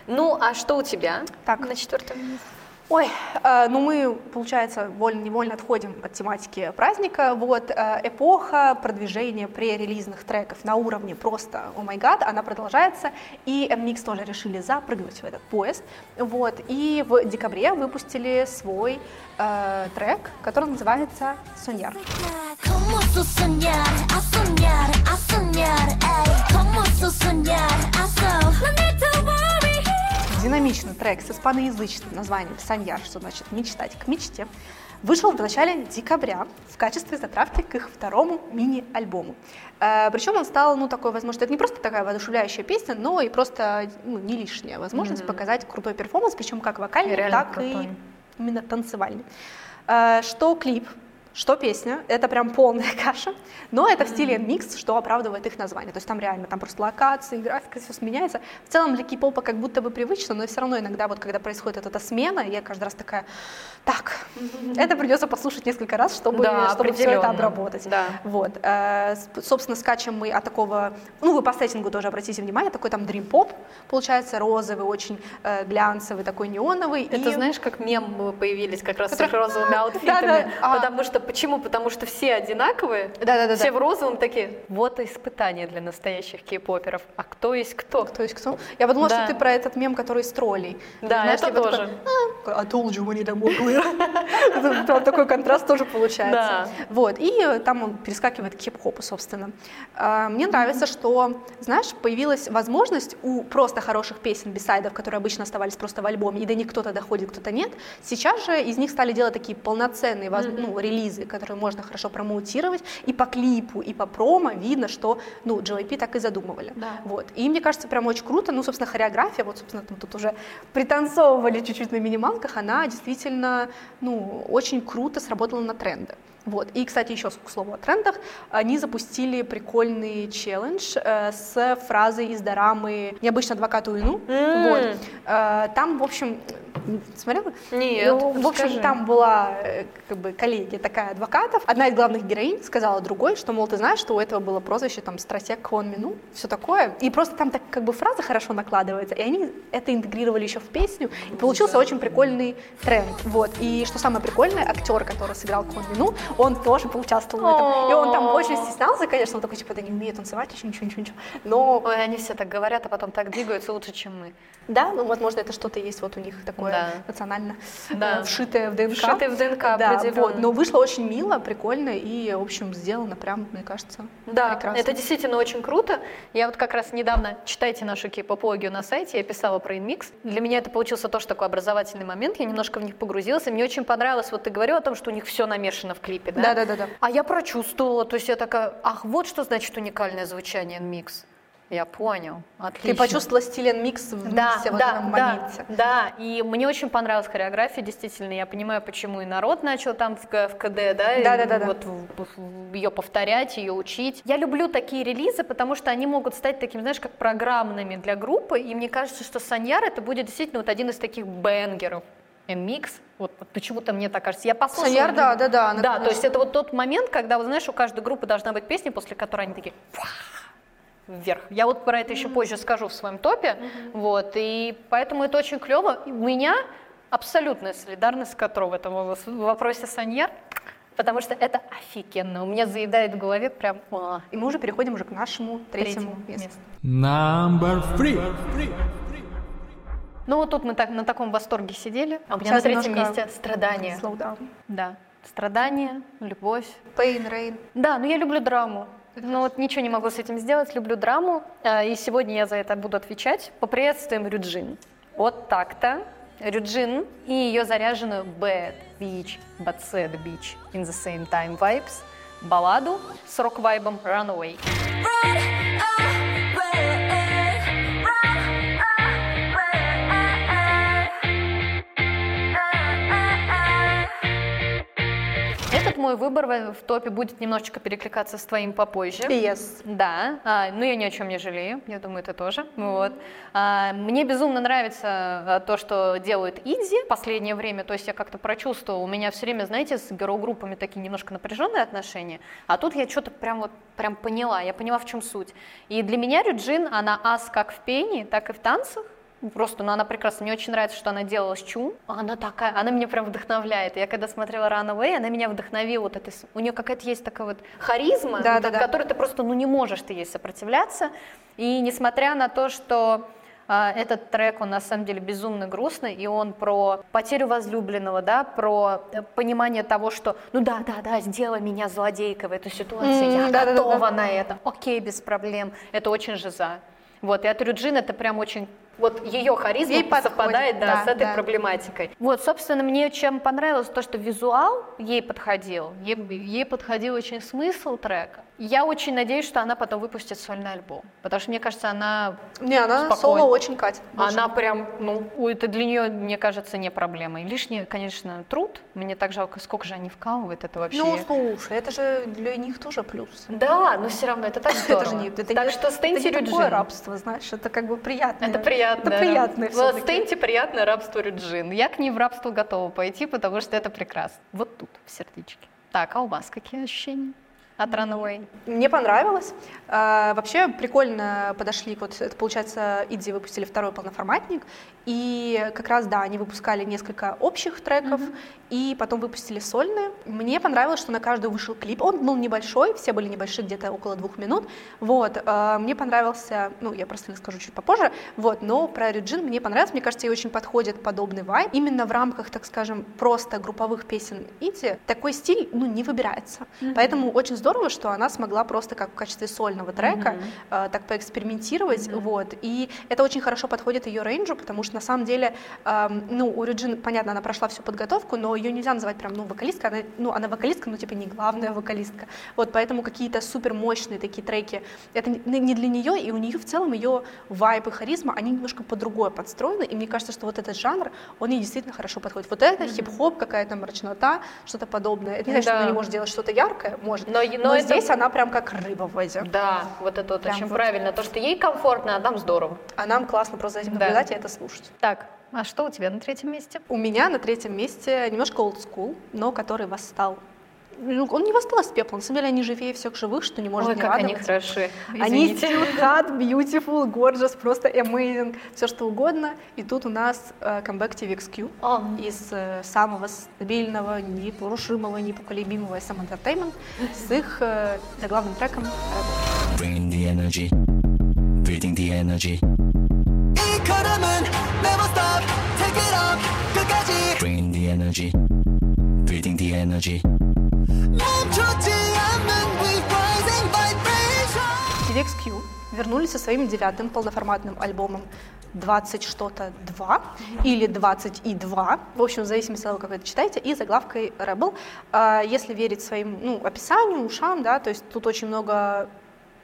Ну, а что у тебя Так. на четвертом месте? Ой, э, ну мы, получается, вольно-невольно отходим от тематики праздника. Вот э, эпоха продвижения пререлизных треков на уровне просто «О май гад», она продолжается, и MX тоже решили запрыгнуть в этот поезд. Вот, и в декабре выпустили свой э, трек, который называется «Соньяр». Como Динамичный трек с испаноязычным названием «Саньяр», что значит «мечтать к мечте», вышел в начале декабря в качестве затравки к их второму мини-альбому. Э, причем он стал, ну, такой возможностью, это не просто такая воодушевляющая песня, но и просто ну, не лишняя возможность показать крутой перформанс, причем как вокальный, Реально так крутой. и именно танцевальный. Э, что клип, что песня, это прям полная [LAUGHS] каша, но это в стиле микс, что оправдывает их название. То есть там реально, там просто локации, графика, все сменяется. В целом для кей-попа как будто бы привычно, но все равно иногда вот когда происходит вот эта смена, я каждый раз такая, так, это придется послушать несколько раз, чтобы, Да, чтобы все это обработать. Да. Вот. э, с- собственно, скачем мы от такого, ну, вы по сеттингу тоже обратите внимание, такой там дрим-поп, получается, розовый, очень э, глянцевый, такой неоновый. Это и- знаешь, как мемы появились как раз с Которые- розовыми [LAUGHS] аутфитами. да-да, а. Потому что, почему? Потому что все одинаковые, Да-да-да-да. все в розовом такие. Вот испытание для настоящих кей-поперов. А кто есть кто? Кто есть кто? Я подумала, Да. что ты про этот мем, который из троллей. Да, Знаешь, это типа тоже. такой, «А, I told you when it more clear». Такой контраст тоже получается. Да. Вот, и там он перескакивает к хип-хопу, собственно. А, Мне нравится, что, знаешь, появилась возможность у просто хороших песен, бисайдов, которые обычно оставались просто в альбоме, и до них кто-то доходит, кто-то нет. Сейчас же из них стали делать такие полноценные ну, релизы, которые можно хорошо промоутировать, и по клипу, и по промо видно, что, ну, JYP так и задумывали. Да. Вот. И мне кажется, прям очень круто. Ну, собственно, хореография, вот, собственно, там тут уже пританцовывали чуть-чуть на минималках, она действительно, ну, очень круто сработала на тренды. Вот. И, кстати, еще к слову о трендах, они запустили прикольный челлендж э, с фразой из дорамы «Необычно адвокат Уину». М. Вот. Э, там, в общем, смотрела? Нет, Ну, в общем, расскажи. там была э, как бы коллеги такая адвокатов. Одна из главных героинь сказала другой, что, мол, ты знаешь, что у этого было прозвище там стратег Квон Мину, все такое. И просто там так как бы фраза хорошо накладывается, и они это интегрировали еще в песню, и получился очень прикольный тренд. Вот. И что самое прикольное, актер, который сыграл Квон Мину, он тоже поучаствовал в этом. И он там очень стеснялся, конечно, он такой, типа, да не умеет танцевать, еще ничего, ничего, ничего. Но Ой, они все так говорят, а потом так двигаются лучше, чем мы. да, ну, возможно, это что-то есть вот у них такое Да. национально Да. э, вшитое в ДНК. Вшитое в ДНК, да, вот. Но вышло очень мило, прикольно и, в общем, сделано прям, мне кажется, Да, прекрасно. это действительно очень круто. Я вот как раз недавно, читайте нашу кей-попологию на сайте, я писала про инмикс. Для меня это получился тоже такой образовательный момент, я немножко в них погрузилась, и мне очень понравилось, вот ты говорила о том, что у них все намешано в клипе, да? Да-да-да-да. А я прочувствовала, то есть я такая, ах, вот что значит уникальное звучание инмикс. Я понял, отлично. Ты почувствовала стиль микс в Да, миксе, вот да, этом да, моменте. да, и мне очень понравилась хореография, действительно, я понимаю, почему и народ начал там в, в КД, да, и Да-да-да-да. вот ее повторять, ее учить. Я люблю такие релизы, потому что они могут стать такими, знаешь, как программными для группы, и мне кажется, что Саньяр это будет действительно вот один из таких бенгеров. MX, вот, почему-то мне так кажется. Я послушала. Саньяр, да, да, да, она, Да, то есть конечно. это вот тот момент, когда, вот знаешь, у каждой группы должна быть песня, после которой они такие вверх. Я вот про это еще позже скажу в своем топе. Вот, и поэтому это очень клево. У меня абсолютная солидарность с Котро в этом вопросе Саньяр. потому что это офигенно. У меня заедает в голове прям... а, И мы уже переходим уже к нашему третьему, третьему месту. месту. Number three. Ну вот тут мы так на таком восторге сидели. А у меня Сейчас на третьем месте страдания. Slow down. Да, страдания, любовь. Pain, rain. Да, но я люблю драму. Но вот ничего не могу с этим сделать, люблю драму, а, и сегодня я за это буду отвечать. Поприветствуем Рюджин. Вот так-то. Рюджин и ее заряженную Bad Beach, But Sad Beach in the Same Time Vibes балладу с рок-вайбом Runaway. Этот мой выбор в топе будет немножечко перекликаться с твоим попозже. Yes. Да, а, ну я ни о чем не жалею, я думаю, ты тоже. Вот. А, мне безумно нравится а, то, что делает Изи в последнее время, то есть я как-то прочувствовала, у меня все время, знаете, с герл-группами такие немножко напряженные отношения, а тут я что-то прям вот прям поняла, я поняла, в чем суть. И для меня Рюджин, она ас как в пении, так и в танцах, Просто, ну, она прекрасна. Мне очень нравится, что она делала с Чум. Она такая, она меня прям вдохновляет. Я когда смотрела Runaway, она меня вдохновила. Вот этой, у нее какая-то есть такая вот харизма, Да, вот да, да. которой ты просто, ну, не можешь ты ей сопротивляться. И несмотря на то, что а, этот трек, он на самом деле безумно грустный, и он про потерю возлюбленного, да, про э, понимание того, что, ну да, да, да, сделай меня злодейкой в этой ситуации, М, я да-да-да-да. готова на это, окей, без проблем, это очень жиза. Вот, и от Рюджин это прям очень, вот ее харизма Ей подходит, совпадает, да, да, с этой да. проблематикой. Вот, собственно, мне чем понравилось то, что визуал ей подходил, ей, ей подходил очень смысл трека. Я очень надеюсь, что она потом выпустит сольный альбом, потому что, мне кажется, она Не, она Спокойно. соло очень катит. она прям, ну, это для нее, мне кажется, не проблема. И лишний, конечно, труд. Мне так жалко, сколько же они вкалывают это вообще. Ну, слушай, это же для них тоже плюс. да, но все равно это так здорово. [LAUGHS] Это же не, это так не- что стейте это не такое рабство, знаешь, это как бы приятно. Это приятно. Это приятное всё-таки. стейте приятное рабство Рюджин. Я к ней в рабство готова пойти, потому что это прекрасно. Вот тут, в сердечке. Так, а у вас какие ощущения от Runaway? Мне понравилось. А, вообще прикольно подошли, вот это получается, Иди выпустили второй полноформатник, и как раз, да, они выпускали несколько общих треков, и потом выпустили сольные. Мне понравилось, что на каждую вышел клип. Он был небольшой, все были небольшие, где-то около двух минут. Вот, а, мне понравился, ну, я просто скажу чуть попозже, вот, но про Реджин мне понравилось, мне кажется, ей очень подходит подобный вайб. Именно в рамках, так скажем, просто групповых песен Иди такой стиль, ну, не выбирается. Поэтому очень здорово, что она смогла просто как в качестве сольного трека э, так поэкспериментировать, вот. И это очень хорошо подходит ее range у, потому что на самом деле, эм, ну, у Реджин, понятно, она прошла всю подготовку, но ее нельзя называть прям, ну, вокалисткой, она, ну, она вокалистка, но типа не главная вокалистка. Вот, поэтому какие-то супер мощные такие треки, это не для нее, и у нее в целом ее вайб и харизма, они немножко по другое подстроены, и мне кажется, что вот этот жанр, он ей действительно хорошо подходит. Вот это хип-хоп, какая-то мрачнота, что-то подобное. Это не значит, что Да. она не может делать что-то яркое, может, Но- но, но это- здесь она прям как рыба в воде. Да, вот это вот Прям очень вот. правильно. То, что ей комфортно, а нам здорово. А нам классно просто за этим Да. наблюдать и это слушать. Так, а что у тебя на третьем месте? У меня на третьем месте немножко old school, но который восстал. Ну, он не восстал из пепла, на самом деле они живее всех живых, что не может Ой, не как они радовать. хороши. Они Извините. still hot, beautiful, gorgeous, просто amazing, все что угодно. И тут у нас э, камбэк TVXQ О. из э, самого стабильного, непорушимого, непоколебимого SM Entertainment с их э, заглавным треком Rebel. Bringing the energy, breathing the energy, 이 걸음은 never stop take it up 끝까지 bringing the energy, breathing the energy. DVX Q вернулись со своим девятым полноформатным альбомом 20 что-то 2 или 20 и 2, в общем, в зависимости от того, как вы это читаете, и заглавкой Rebel. А, если верить своим ну, описанию, ушам, да, то есть тут очень много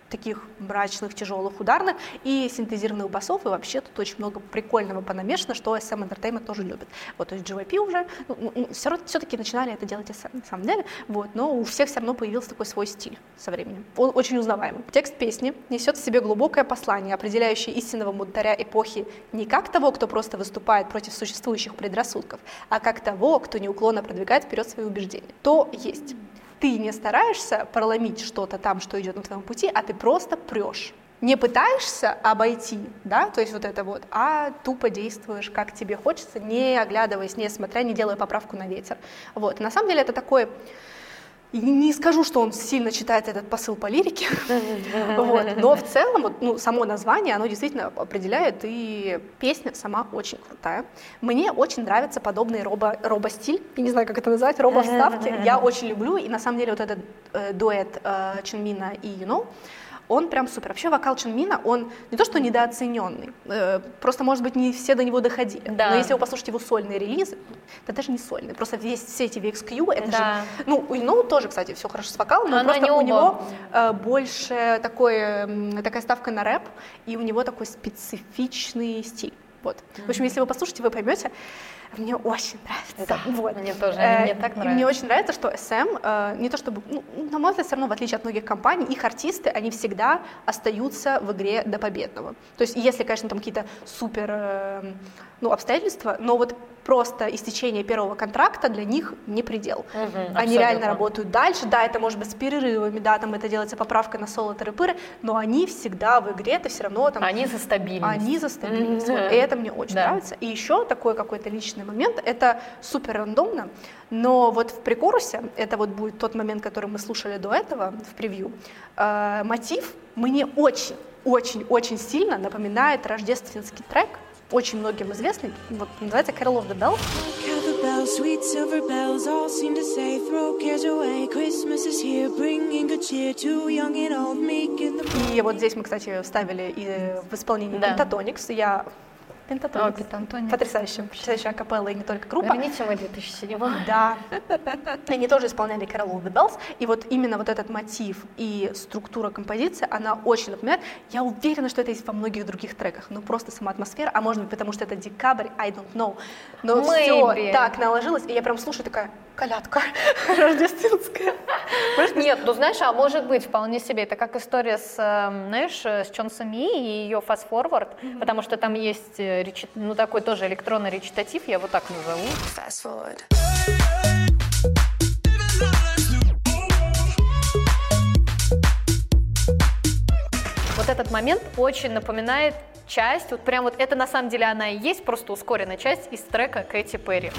таких мрачных, тяжелых, ударных и синтезированных басов, и вообще тут очень много прикольного понамешано, что SM Entertainment тоже любит. Вот, то есть GYP уже, ну, все, таки начинали это делать SM, на самом деле, вот, но у всех все равно появился такой свой стиль со временем. Он очень узнаваемый. Текст песни несет в себе глубокое послание, определяющее истинного мударя эпохи не как того, кто просто выступает против существующих предрассудков, а как того, кто неуклонно продвигает вперед свои убеждения. То есть ты не стараешься проломить что-то там, что идет на твоем пути, а ты просто прешь. Не пытаешься обойти, да, то есть вот это вот, а тупо действуешь, как тебе хочется, не оглядываясь, не смотря, не делая поправку на ветер. Вот. На самом деле это такой И не скажу, что он сильно читает этот посыл по лирике, [LAUGHS] вот, но в целом вот, ну, само название, оно действительно определяет, и песня сама очень крутая. Мне очень нравится подобный робо, робо-стиль, я не знаю, как это назвать, робо-вставки, я [LAUGHS] очень люблю, и на самом деле вот этот э, дуэт э, Чунмина и Юно, он прям супер. Вообще вокал Чунмина, он не то что недооцененный, э, просто, может быть, не все до него доходили. Да. Но если вы послушаете его сольные релизы, это даже не сольные, просто весь, все эти VXQ, это Да. же... Ну, у Юно тоже, кстати, все хорошо с вокалом, но Но просто у него э, больше такой, м, такая ставка на рэп, и у него такой специфичный стиль. Вот. В общем, если вы послушаете, вы поймете. Мне очень нравится. Да, [LAUGHS] вот. мне тоже, Э, мне так и Мне нравится. очень нравится, что SM, э, не то чтобы, ну, на мой взгляд, все равно, в отличие от многих компаний, их артисты, они всегда остаются в игре до победного. То есть, если, конечно, там какие-то супер э, ну, обстоятельства, но вот просто истечение первого контракта для них не предел. Мгм, Они абсолютно. реально работают дальше, да, это может быть с перерывами, да, там это делается поправка на соло тыры но они всегда в игре, это все равно там... Они за стабильность. Они за стабильность. Мгм. Вот, И это мне очень Да. нравится. И еще такой какой-то личный момент, это супер рандомно, но вот в прикорусе, это вот будет тот момент, который мы слушали до этого в превью, э, мотив мне очень, очень, очень сильно напоминает рождественский трек, очень многим известный, вот называется Carol of the Bells. Carol bells, sweet silver bells, all seem to say, throw cares away. Christmas is here, bringing good cheer to young and old, meek in the И вот здесь мы, кстати, вставили и в исполнении Да. Pentatonix. Я О, Pentatonix. Pentatonix. Потрясающая, потрясающая капелла и не только группа. Верните мой 2007 Да. [LAUGHS] Они тоже исполняли Carol of the Bells. И вот именно вот этот мотив и структура композиции, она очень напоминает. Я уверена, что это есть во многих других треках. Ну, просто сама атмосфера. А может быть, потому что это декабрь, I don't know. Но Maybe. все так наложилось. И я прям слушаю такая, колядка [LAUGHS] рождественская. Нет, ну знаешь, а может быть, вполне себе. Это как история с, эм, знаешь, э, с Чон Сами и ее Fast Forward, потому что там есть, э, ну такой тоже электронный речитатив, я его так назову. fast forward. Вот этот момент очень напоминает часть, вот прям вот это на самом деле она и есть, просто ускоренная часть из трека Кэти Перри.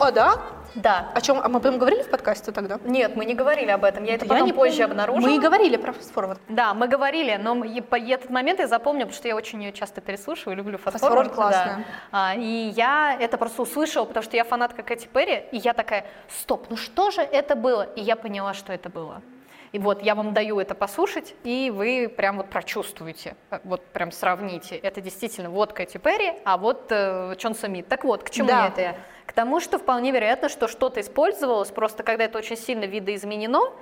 О, да? Да. О чем? А мы об этом говорили в подкасте тогда? Нет, мы не говорили об этом, я это Я потом не позже помню. обнаружила. Мы и говорили про Forward. Да, мы говорили, но м- и по- этот момент я запомню, потому что я очень ее часто переслушиваю, люблю Forward Forward, классная. да. А, и я это просто услышала, потому что я фанатка Кэти Перри, и я такая, стоп, ну что же это было? И я поняла, что это было. И вот я вам даю это послушать, и вы прям вот прочувствуете, э, вот прям сравните. Это действительно вот Кэти Перри, а вот э, Чон Сами. Так вот, к чему Да. это? я? К тому, что вполне вероятно, что что-то использовалось, просто когда это очень сильно видоизменено,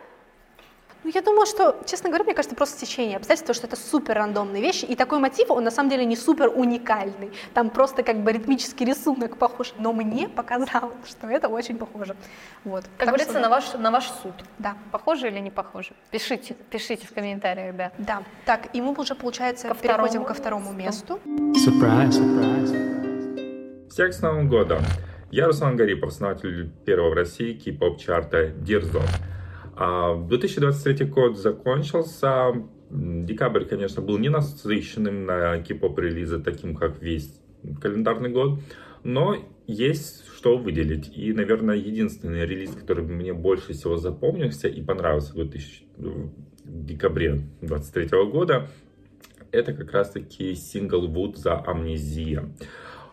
Ну, я думаю, что, честно говоря, мне кажется, просто течение обстоятельств, потому что это супер рандомные вещи, и такой мотив, он на самом деле не супер уникальный, там просто как бы ритмический рисунок похож, но мне показалось, что это очень похоже. Вот. Как Так говорится, что на ваш, на ваш суд. Да. Похоже или не похоже? Пишите, пишите в комментариях, да. Да, так, и мы уже, получается, Ко переходим второму ко второму месту. Surprise, surprise. Всех с Новым годом! Я Руслан Гарипов, основатель первого в России кей-поп чарта Дирзон. А, 2023 год закончился. Декабрь, конечно, был не насыщенным на кей-поп релизы, таким как весь календарный год, но есть что выделить. И, наверное, единственный релиз, который мне больше всего запомнился и понравился в 2000 в декабре 2023 года, это как раз-таки сингл Wood за Амнезия.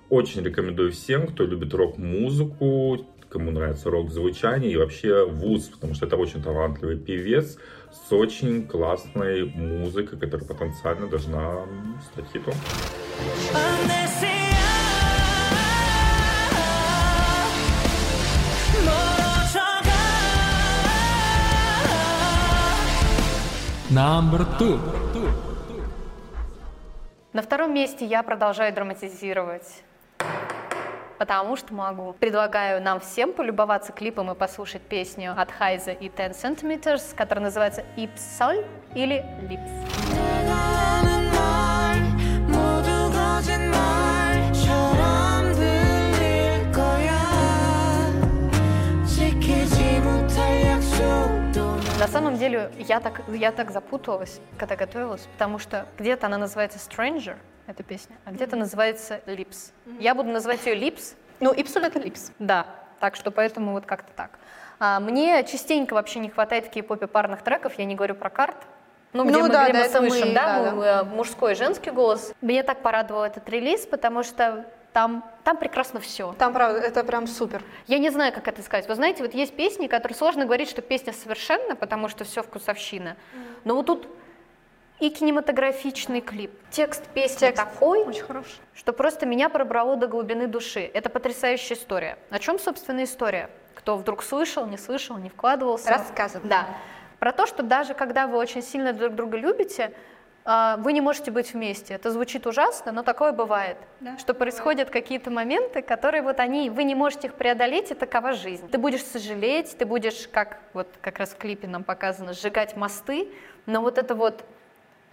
Очень рекомендую всем, кто любит рок-музыку, кому нравится рок-звучание и вообще Вуз, потому что это очень талантливый певец с очень классной музыкой, которая потенциально должна стать хитом. Number two. На втором месте я продолжаю драматизировать потому что могу. Предлагаю нам всем полюбоваться клипом и послушать песню от Хайза и Ten Centimeters, которая называется «Ипсоль» или «Липс». На самом деле я так, я так запуталась, когда готовилась, потому что где-то она называется Stranger, эта песня, а где-то называется Lips. Я буду называть ее Lips, Ну, Ипсуль это Липс. Да, так что поэтому вот как-то так. А, мне частенько вообще не хватает в кей-попе парных треков, я не говорю про карт. Ну, где Ну мы, да, где да, мы это мы, слышим, да, да, мы, э, мужской и женский голос. Меня так порадовал этот релиз, потому что там, там прекрасно все. Там, правда, это прям супер. Я не знаю, как это сказать. Вы знаете, вот есть песни, которые сложно говорить, что песня совершенна, потому что все вкусовщина. Но вот тут и кинематографичный клип. Текст песни Текст такой, Очень хороший. что просто меня пробрало до глубины души. Это потрясающая история. О чем, собственно, история? Кто вдруг слышал, не слышал, не вкладывался? Рассказывай. Да. Про то, что даже когда вы очень сильно друг друга любите, а, вы не можете быть вместе. Это звучит ужасно, но такое бывает. что происходят какие-то моменты, которые вот они, вы не можете их преодолеть, и такова жизнь. Ты будешь сожалеть, ты будешь, как вот как раз в клипе нам показано, сжигать мосты, но вот это вот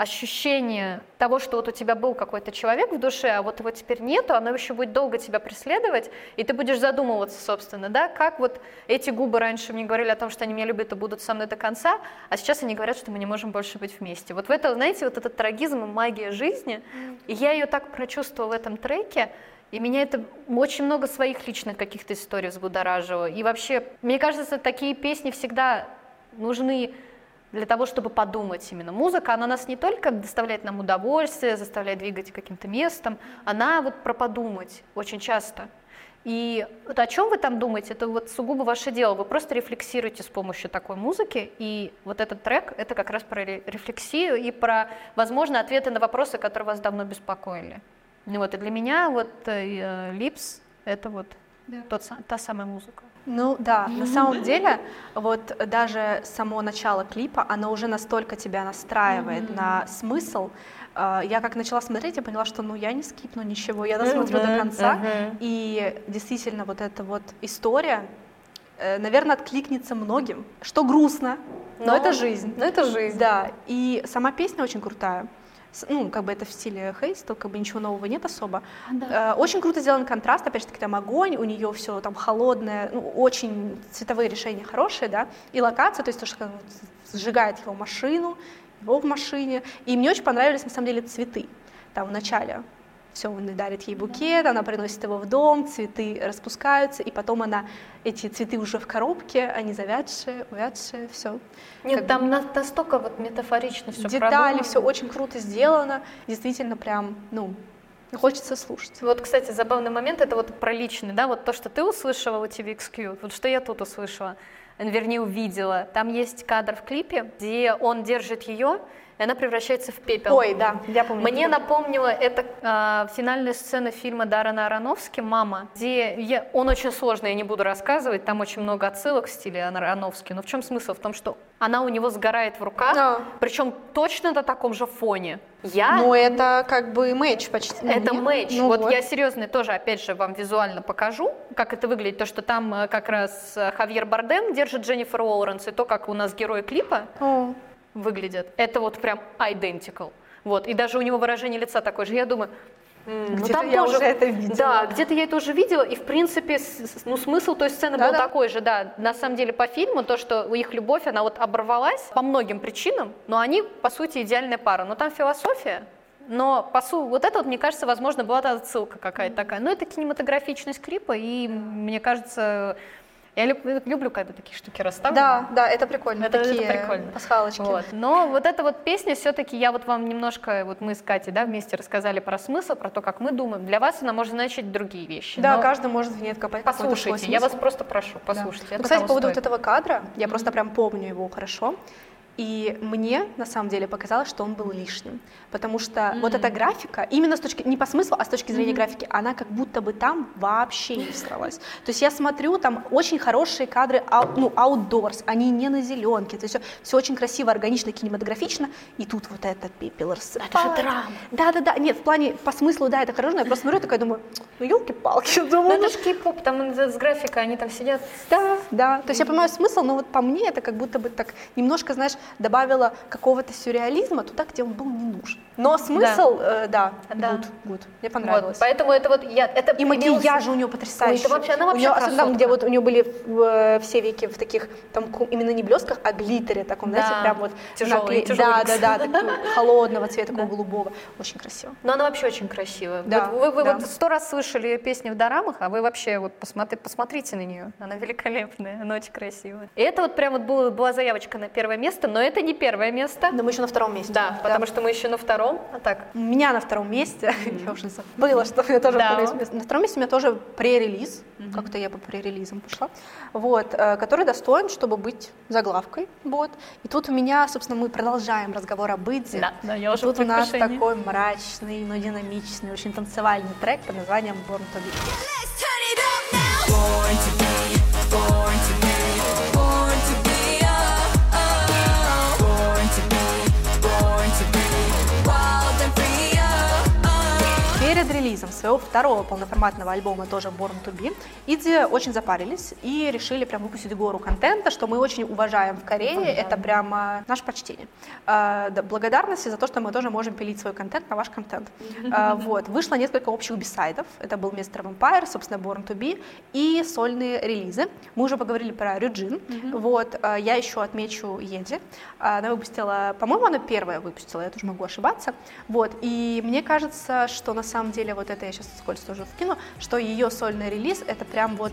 ощущение того, что вот у тебя был какой-то человек в душе, а вот его теперь нету, оно еще будет долго тебя преследовать, и ты будешь задумываться, собственно, да, как вот эти губы раньше мне говорили о том, что они меня любят и будут со мной до конца, а сейчас они говорят, что мы не можем больше быть вместе. Вот в это, знаете, вот этот трагизм и магия жизни, и я ее так прочувствовала в этом треке, и меня это очень много своих личных каких-то историй взбудоражило. И вообще, мне кажется, такие песни всегда нужны для того, чтобы подумать именно. Музыка, она нас не только доставляет нам удовольствие, заставляет двигать каким-то местом, она вот про подумать очень часто. И вот о чем вы там думаете, это вот сугубо ваше дело. Вы просто рефлексируете с помощью такой музыки, и вот этот трек — это как раз про ре- рефлексию и про, возможно, ответы на вопросы, которые вас давно беспокоили. Ну вот, и для меня вот э, Липс — это вот тот, са- та самая музыка. Ну да, на самом деле, вот даже само начало клипа, оно уже настолько тебя настраивает на смысл. А, Я как начала смотреть, я поняла, что ну я не скипну ничего, я досмотрю до конца. И действительно вот эта вот история, э, наверное, откликнется многим, что грустно, но, это жизнь. Ну это жизнь. Да, и сама песня очень крутая. Ну, как бы это в стиле хейст, то как бы ничего нового нет особо. Э, Очень круто сделан контраст, опять же таки там огонь, у нее все там холодное, ну, очень цветовые решения хорошие, да, и локация, то есть то, что сжигает его машину, его в машине. И мне очень понравились на самом деле цветы там в начале. Все, он дарит ей букет, она приносит его в дом, цветы распускаются, и потом она эти цветы уже в коробке, они завядшие, увядшие, все. Нет, там на- настолько вот метафорично все Детали, все очень круто сделано, действительно прям, ну, хочется слушать. Вот, кстати, забавный момент, это вот про личный, да, вот то, что ты услышала в TVXQ, вот что я тут услышала, вернее, увидела. Там есть кадр в клипе, где он держит ее, и она превращается в пепел. Ой, да, я помню. Мне напомнило это э, финальная сцена фильма Даррена Аронофски «Мама», где я- он очень сложный, я не буду рассказывать, там очень много отсылок в стиле Аронофски, но в чем смысл? В том, что она у него сгорает в руках, Да. причем точно на таком же фоне. Я Ну, это как бы матч почти. это нет? матч. Ну вот, я серьезно тоже, опять же, вам визуально покажу, как это выглядит. То, что там э, как раз э, Хавьер Бардем держит Дженнифер Уолренс, и то, как у нас герои клипа О, выглядят. Это вот прям identical. Вот. И даже у него выражение лица такое же. Я думаю, ну Где-то там я тоже, уже это видела. Да, где-то я это уже видела, и в принципе, ну смысл той сцены был Да-да. такой же, да. На самом деле по фильму то, что у их любовь, она вот оборвалась по многим причинам, но они по сути идеальная пара. Но там философия, но по сути вот это вот, мне кажется, возможно, была та отсылка какая-то такая. Но это кинематографичность клипа, и мне кажется, я люб- люблю, когда такие штуки расставлены. Да, да, это прикольно. Это- это такие прикольно. пасхалочки. Вот. Но вот эта вот песня все-таки, я вот вам немножко, вот мы с Катей, да, вместе рассказали про смысл, про то, как мы думаем. Для вас она может значить другие вещи. Да, но каждый может в ней откопать Послушайте, я вас просто прошу, Да. послушайте. Ну, это кстати, по поводу стоит. вот этого кадра, я просто прям помню его хорошо. И мне, на самом деле, показалось, что он был лишним. Потому что вот эта графика, именно с точки, не по смыслу, а с точки зрения графики, она как будто бы там вообще не всталась. То есть я смотрю, там очень хорошие кадры, ну, outdoors, они не на зеленке, то есть все, очень красиво, органично, кинематографично, и тут вот этот пепел рассыпает. Это же драма. Да-да-да, нет, в плане, по смыслу, да, это хорошо, но я просто смотрю, такая думаю, ну, елки-палки, Ну думаю, это же кей-поп, там с графикой, они там сидят. да, да. То есть я понимаю смысл, но вот по мне это как будто бы так немножко, знаешь, добавила какого-то сюрреализма туда, где он был не нужен. Но смысл, э, да, Да. good, good. Мне Вот, понравилось. поэтому это вот я... Это И макияж у нее потрясающий. Ой, это вообще- она У вообще особенно там, красотка. где вот у нее были э, все веки в таких, там именно не блестках, а глиттере таком, знаете, Да. прям вот Тяжёлый, накле- тяжёлый Да, люкс. да, да, [LAUGHS] такого холодного цвета, такого голубого. Очень красиво. Но она вообще очень красивая. Да, Вот вы вы да. вот сто раз слышали ее песни в дорамах, а вы вообще вот посмотри, посмотрите на нее. Она великолепная, она очень красивая. И это вот прям вот была, была заявочка на первое место, но это не первое место. Но мы еще на втором месте. Да, потому что мы еще на втором. А так, У меня на втором месте, [LAUGHS] я уже забыла, что у меня тоже Да. на втором месте. На втором месте у меня тоже пререлиз, как-то я по пререлизам пошла, вот, э, который достоин, чтобы быть заглавкой, вот. И тут у меня, собственно, мы продолжаем разговор об Идзе. Да, да, я И уже тут в у нас такой мрачный, но динамичный, очень танцевальный трек под названием Born to Be. Релизом своего второго полноформатного альбома, тоже Born to Be, Иди очень запарились и решили прям выпустить гору контента, что мы очень уважаем в Корее, это прямо наше почтение. А, да, благодарности за то, что мы тоже можем пилить свой контент на ваш контент. А, [LAUGHS] вот. Вышло несколько общих бисайдов, это был Mr. Vampire, собственно, Born to Be, и сольные релизы. Мы уже поговорили про Рюджин, вот, а, я еще отмечу Еди, она выпустила, по-моему, она первая выпустила, я тоже могу ошибаться, вот, и мне кажется, что на самом деле, вот это я сейчас вскользь тоже вкину, что ее сольный релиз, это прям вот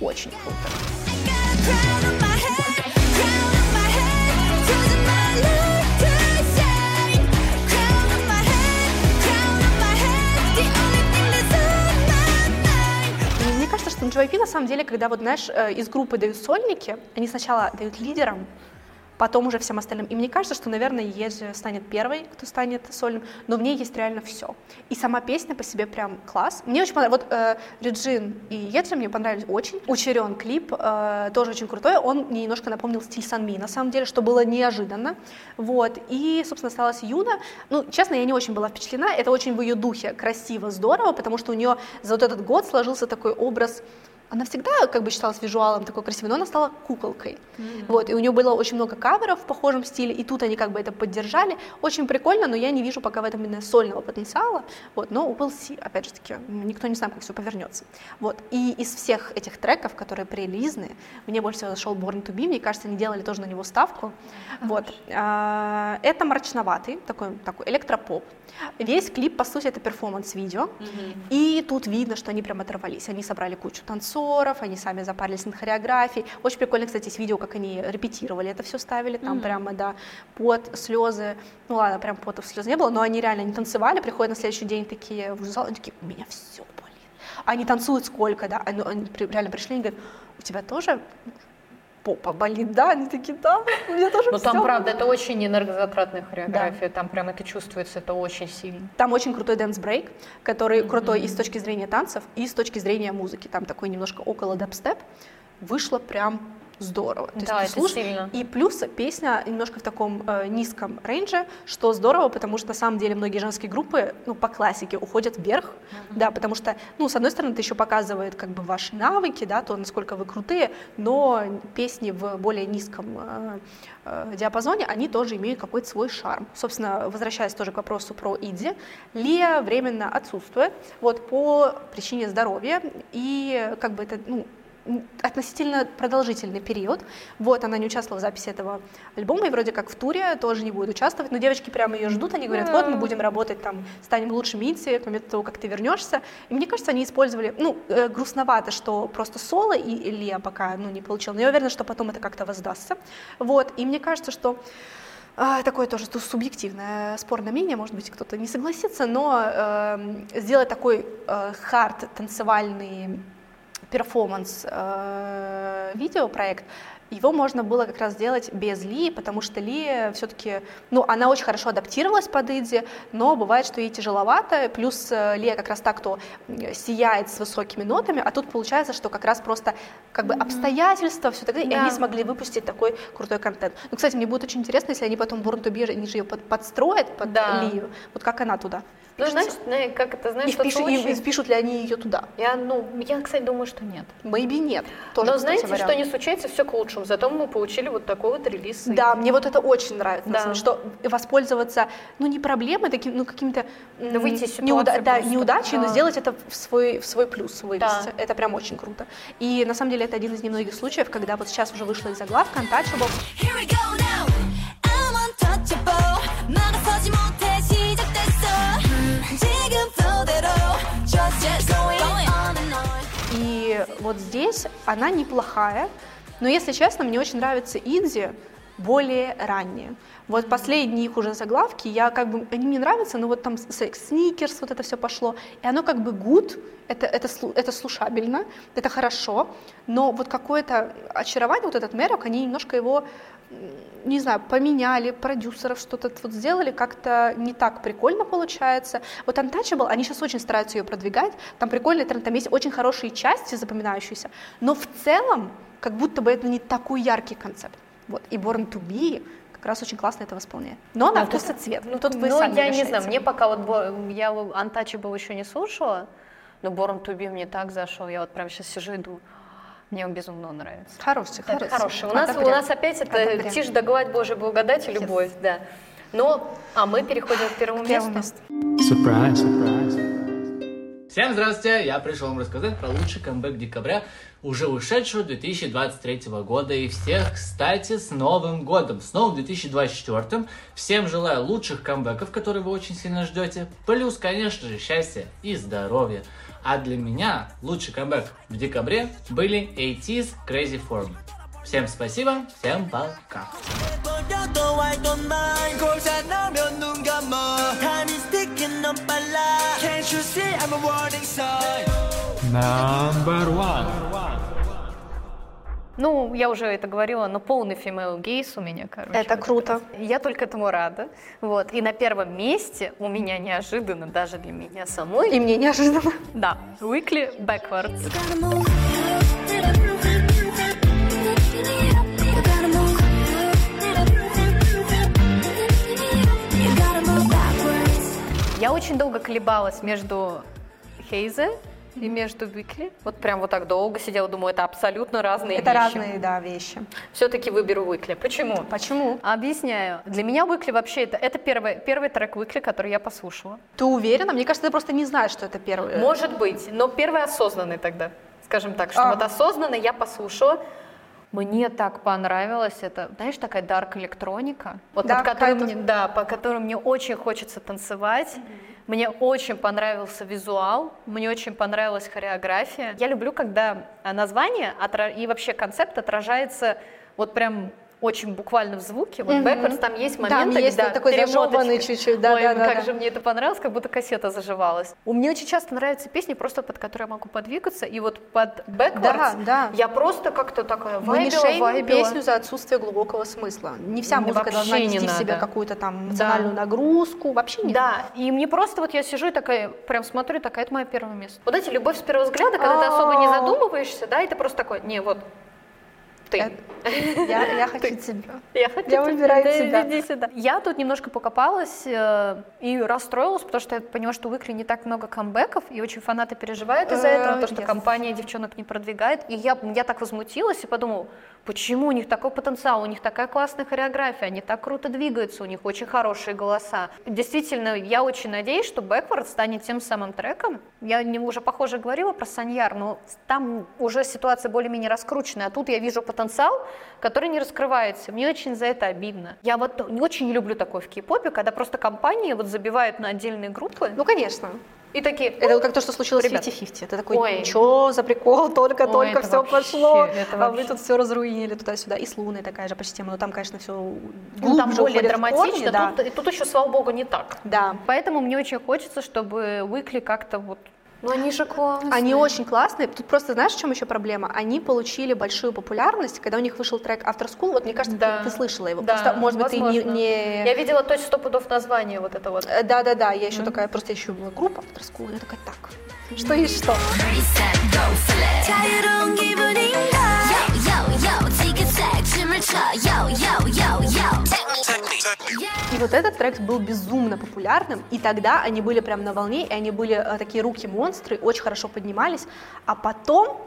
очень круто. Что на на самом деле, когда вот, знаешь, э, из группы дают сольники, они сначала дают лидерам, потом уже всем остальным. И мне кажется, что, наверное, Ежи станет первой, кто станет сольным, но в ней есть реально все. И сама песня по себе прям класс. Мне очень понравилось. Вот э, Реджин и Еджи мне понравились очень. Учерен клип, э, тоже очень крутой. Он мне немножко напомнил стиль Санми, на самом деле, что было неожиданно. Вот. И, собственно, осталась Юна. Ну, честно, я не очень была впечатлена. Это очень в ее духе красиво, здорово, потому что у нее за вот этот год сложился такой образ она всегда как бы считалась визуалом такой красивой, но она стала куколкой. Вот, и у нее было очень много каверов в похожем стиле, и тут они как бы это поддержали. Очень прикольно, но я не вижу пока в этом именно сольного потенциала. Вот, но we'll see, опять же таки, никто не знает, как все повернется. Вот, и из всех этих треков, которые пререлизные, мне больше всего зашел Born to Be, мне кажется, они делали тоже на него ставку. Вот, а, это мрачноватый, такой, такой электропоп. Весь клип, по сути, это перформанс-видео, и тут видно, что они прям оторвались. Они собрали кучу танцоров, они сами запарились над хореографией. Очень прикольно, кстати, есть видео, как они репетировали это все ставили, там прямо, да, пот, слезы. Ну ладно, прям потов слез не было, но они реально не танцевали, приходят на следующий день такие в зал, они такие, у меня все болит. Они танцуют сколько, да, они, они реально пришли и говорят, у тебя тоже попа болит, да? Они такие, да, у меня тоже Ну там, всё правда, болит». это очень энергозатратная хореография, там прям это чувствуется, это очень сильно. Там очень крутой dance break, который крутой и с точки зрения танцев, и с точки зрения музыки. Там такой немножко около дабстеп. Вышло прям здорово. То Да, ты это сильно. И плюс песня немножко в таком э, низком рейнже, что здорово, потому что на самом деле многие женские группы, ну, по классике, уходят вверх, да, потому что, ну, с одной стороны, это еще показывает как бы ваши навыки, да, то, насколько вы крутые, но песни в более низком э, э, диапазоне, они тоже имеют какой-то свой шарм. Собственно, возвращаясь тоже к вопросу про Иди, Лия временно отсутствует, вот, по причине здоровья, и как бы это, ну, относительно продолжительный период. Вот, она не участвовала в записи этого альбома, и вроде как в туре тоже не будет участвовать, но девочки прямо ее ждут, они говорят, вот мы будем работать там, станем лучшими Инси по мере того, как ты вернешься. И мне кажется, они использовали, ну, э, грустновато, что просто соло и Илья пока, ну, не получил, но я уверена, что потом это как-то воздастся. Вот, и мне кажется, что а, Такое тоже субъективное спорное мнение, может быть, кто-то не согласится, но эм, сделать такой э, hard танцевальный перформанс э, видеопроект, его можно было как раз сделать без Ли, потому что Ли все-таки, ну, она очень хорошо адаптировалась под ITZY, но бывает, что ей тяжеловато, плюс э, Лия как раз так, кто э, сияет с высокими нотами, а тут получается, что как раз просто как бы обстоятельства, все так далее, и Да. они смогли выпустить такой крутой контент. Ну, кстати, мне будет очень интересно, если они потом Born to Be, они же ее под- подстроят под Да. Лию, вот как она туда. Ну, знаешь, знаешь, как это, знаешь, И, и- случай- и впишут ли они ее туда? Я, ну, я, кстати, думаю, что нет. Maybe нет. Тоже, Но кстати, знаете, вариант. что не случается, все к лучшему. Зато мы получили вот такой вот релиз. и- Да, мне вот это очень нравится, Да. самом что воспользоваться, ну, не проблемой, таким, ну, какими-то м, Да выйти из неуда- да, неудачей, но Да. сделать это в свой, в свой плюс, вывести. Да. Это прям очень круто. И на самом деле это один из немногих случаев, когда вот сейчас уже вышла из заглавка Untouchable, Here we go now. Вот здесь она неплохая, но, если честно, мне очень нравится Идзи более ранние. Вот последние их уже заглавки, я как бы, они мне нравятся, но вот там сникерс, вот это все пошло, и оно как бы good, это, это, это слушабельно, это хорошо, но вот какое-то очарование, вот этот Мерок, они немножко его, не знаю, поменяли, продюсеров что-то вот сделали, как-то не так прикольно получается. Вот Untouchable, они сейчас очень стараются ее продвигать, там прикольные, тренд, там есть очень хорошие части запоминающиеся, но в целом как будто бы это не такой яркий концепт. Вот. И Born to Be как раз очень классно это восполняет. Но на вкус и цвет. Ну, тут вы ну, сами я не решайте. знаю, мне пока вот я Untouchable еще не слушала, но Born to Be мне так зашел, я вот прям сейчас сижу и думаю, мне он безумно нравится. Хороший, Это хороший. хороший. У нас, у нас опять это Одобряю. тишь да гладь, Божья благодать и любовь, да. Но, а мы переходим к первому Первое месту. место. Surprise, surprise. Всем здравствуйте! Я пришел вам рассказать про лучший камбэк декабря уже ушедшего 2023 года. И всех, кстати, с Новым годом! С новым 2024! Всем желаю лучших камбэков, которые вы очень сильно ждете. Плюс, конечно же, счастья и здоровья. А для меня лучший камбэк в декабре были 80s Crazy Form. Всем спасибо, всем пока. Number one. Ну, я уже это говорила, но полный female гейс у меня, короче. Это Вот круто. Я только этому рада. Вот. И на первом месте у меня неожиданно, даже для меня самой, И мне неожиданно. [LAUGHS] да, Weekly backwards. Я очень долго колебалась между Хейзе и между Weekly. Вот прям вот так долго сидела, думаю, это абсолютно разные Это вещи. разные, да, вещи. Все-таки выберу Weekly. Почему? Почему? Объясняю. Для меня Weekly вообще это, это первый, первый трек Weekly, который я послушала. Ты уверена? Мне кажется, ты просто не знаешь, что это первый. Может быть, но первый осознанный тогда, скажем так, что Ага. вот осознанно я послушала. Мне так понравилось это, знаешь, такая дарк электроника, вот Да, под которой мне, да, по которой мне очень хочется танцевать. Мне очень понравился визуал, мне очень понравилась хореография. Я люблю, когда а, название отра- и вообще концепт отражается вот прям очень буквально в звуке. Вот. Backwards там есть Там моменты, есть когда такой зажеванный чуть-чуть, да, Ой, да, да, как да. же мне это понравилось, как будто кассета заживалась. У меня очень часто нравятся песни, просто под которые я могу подвигаться, и вот под Backwards Да, да. я просто как-то такая Мы не вайбила, вайбила. песню за отсутствие глубокого смысла. Не вся Мне музыка должна не нести в себе какую-то там эмоциональную Да. нагрузку. Вообще нет. Да, и мне просто вот я сижу и такая, прям смотрю, такая, это мое первое место. Вот эти любовь с первого взгляда, когда ты особо не А. задумываешься, да, и ты просто такой, не, вот, ты. Я, я [LAUGHS] хочу тебя. Я, хочу Я выбираю да, тебя. иди сюда. Я тут немножко покопалась э, и расстроилась, потому что я поняла, что в Икре не так много камбэков, и очень фанаты переживают из-за Э, этого, то, что yes. компания девчонок не продвигает. И я, я так возмутилась и подумала, почему у них такой потенциал, у них такая классная хореография, они так круто двигаются, у них очень хорошие голоса. Действительно, я очень надеюсь, что Backward станет тем самым треком. Я не, уже похоже говорила про Саньяр, но там уже ситуация более-менее раскрученная, а тут я вижу потенциал, который не раскрывается. Мне очень за это обидно. Я вот не очень не люблю такое в кей-попе, когда просто компании вот забивают на отдельные группы Ну, конечно. и такие... Это вот как то, что случилось Ребят. в 50-50. Это такой, Ой. что за прикол, только-только все вообще, пошло, а вы тут все разруинили туда-сюда. И с Луной такая же почти тема, но там, конечно, все Ну, там более драматично, корни, да. тут, и тут еще, слава богу, не так. Да. Поэтому мне очень хочется, чтобы Уикли как-то вот... Но они же классные. Они очень классные. Тут просто знаешь, в чем еще проблема? Они получили большую популярность, когда у них вышел трек After School. Вот мне кажется, да. ты, ты слышала его. Да, просто, может быть, ты не, не... Я видела точно сто пудов название вот это вот. Э, да-да-да, я еще mm-hmm. такая, просто еще была группа After School, я такая, так, mm-hmm. что есть что. Yo, yo, yo, и вот этот трек был безумно популярным, и тогда они были прям на волне, и они были э, такие руки-монстры, очень хорошо поднимались, а потом,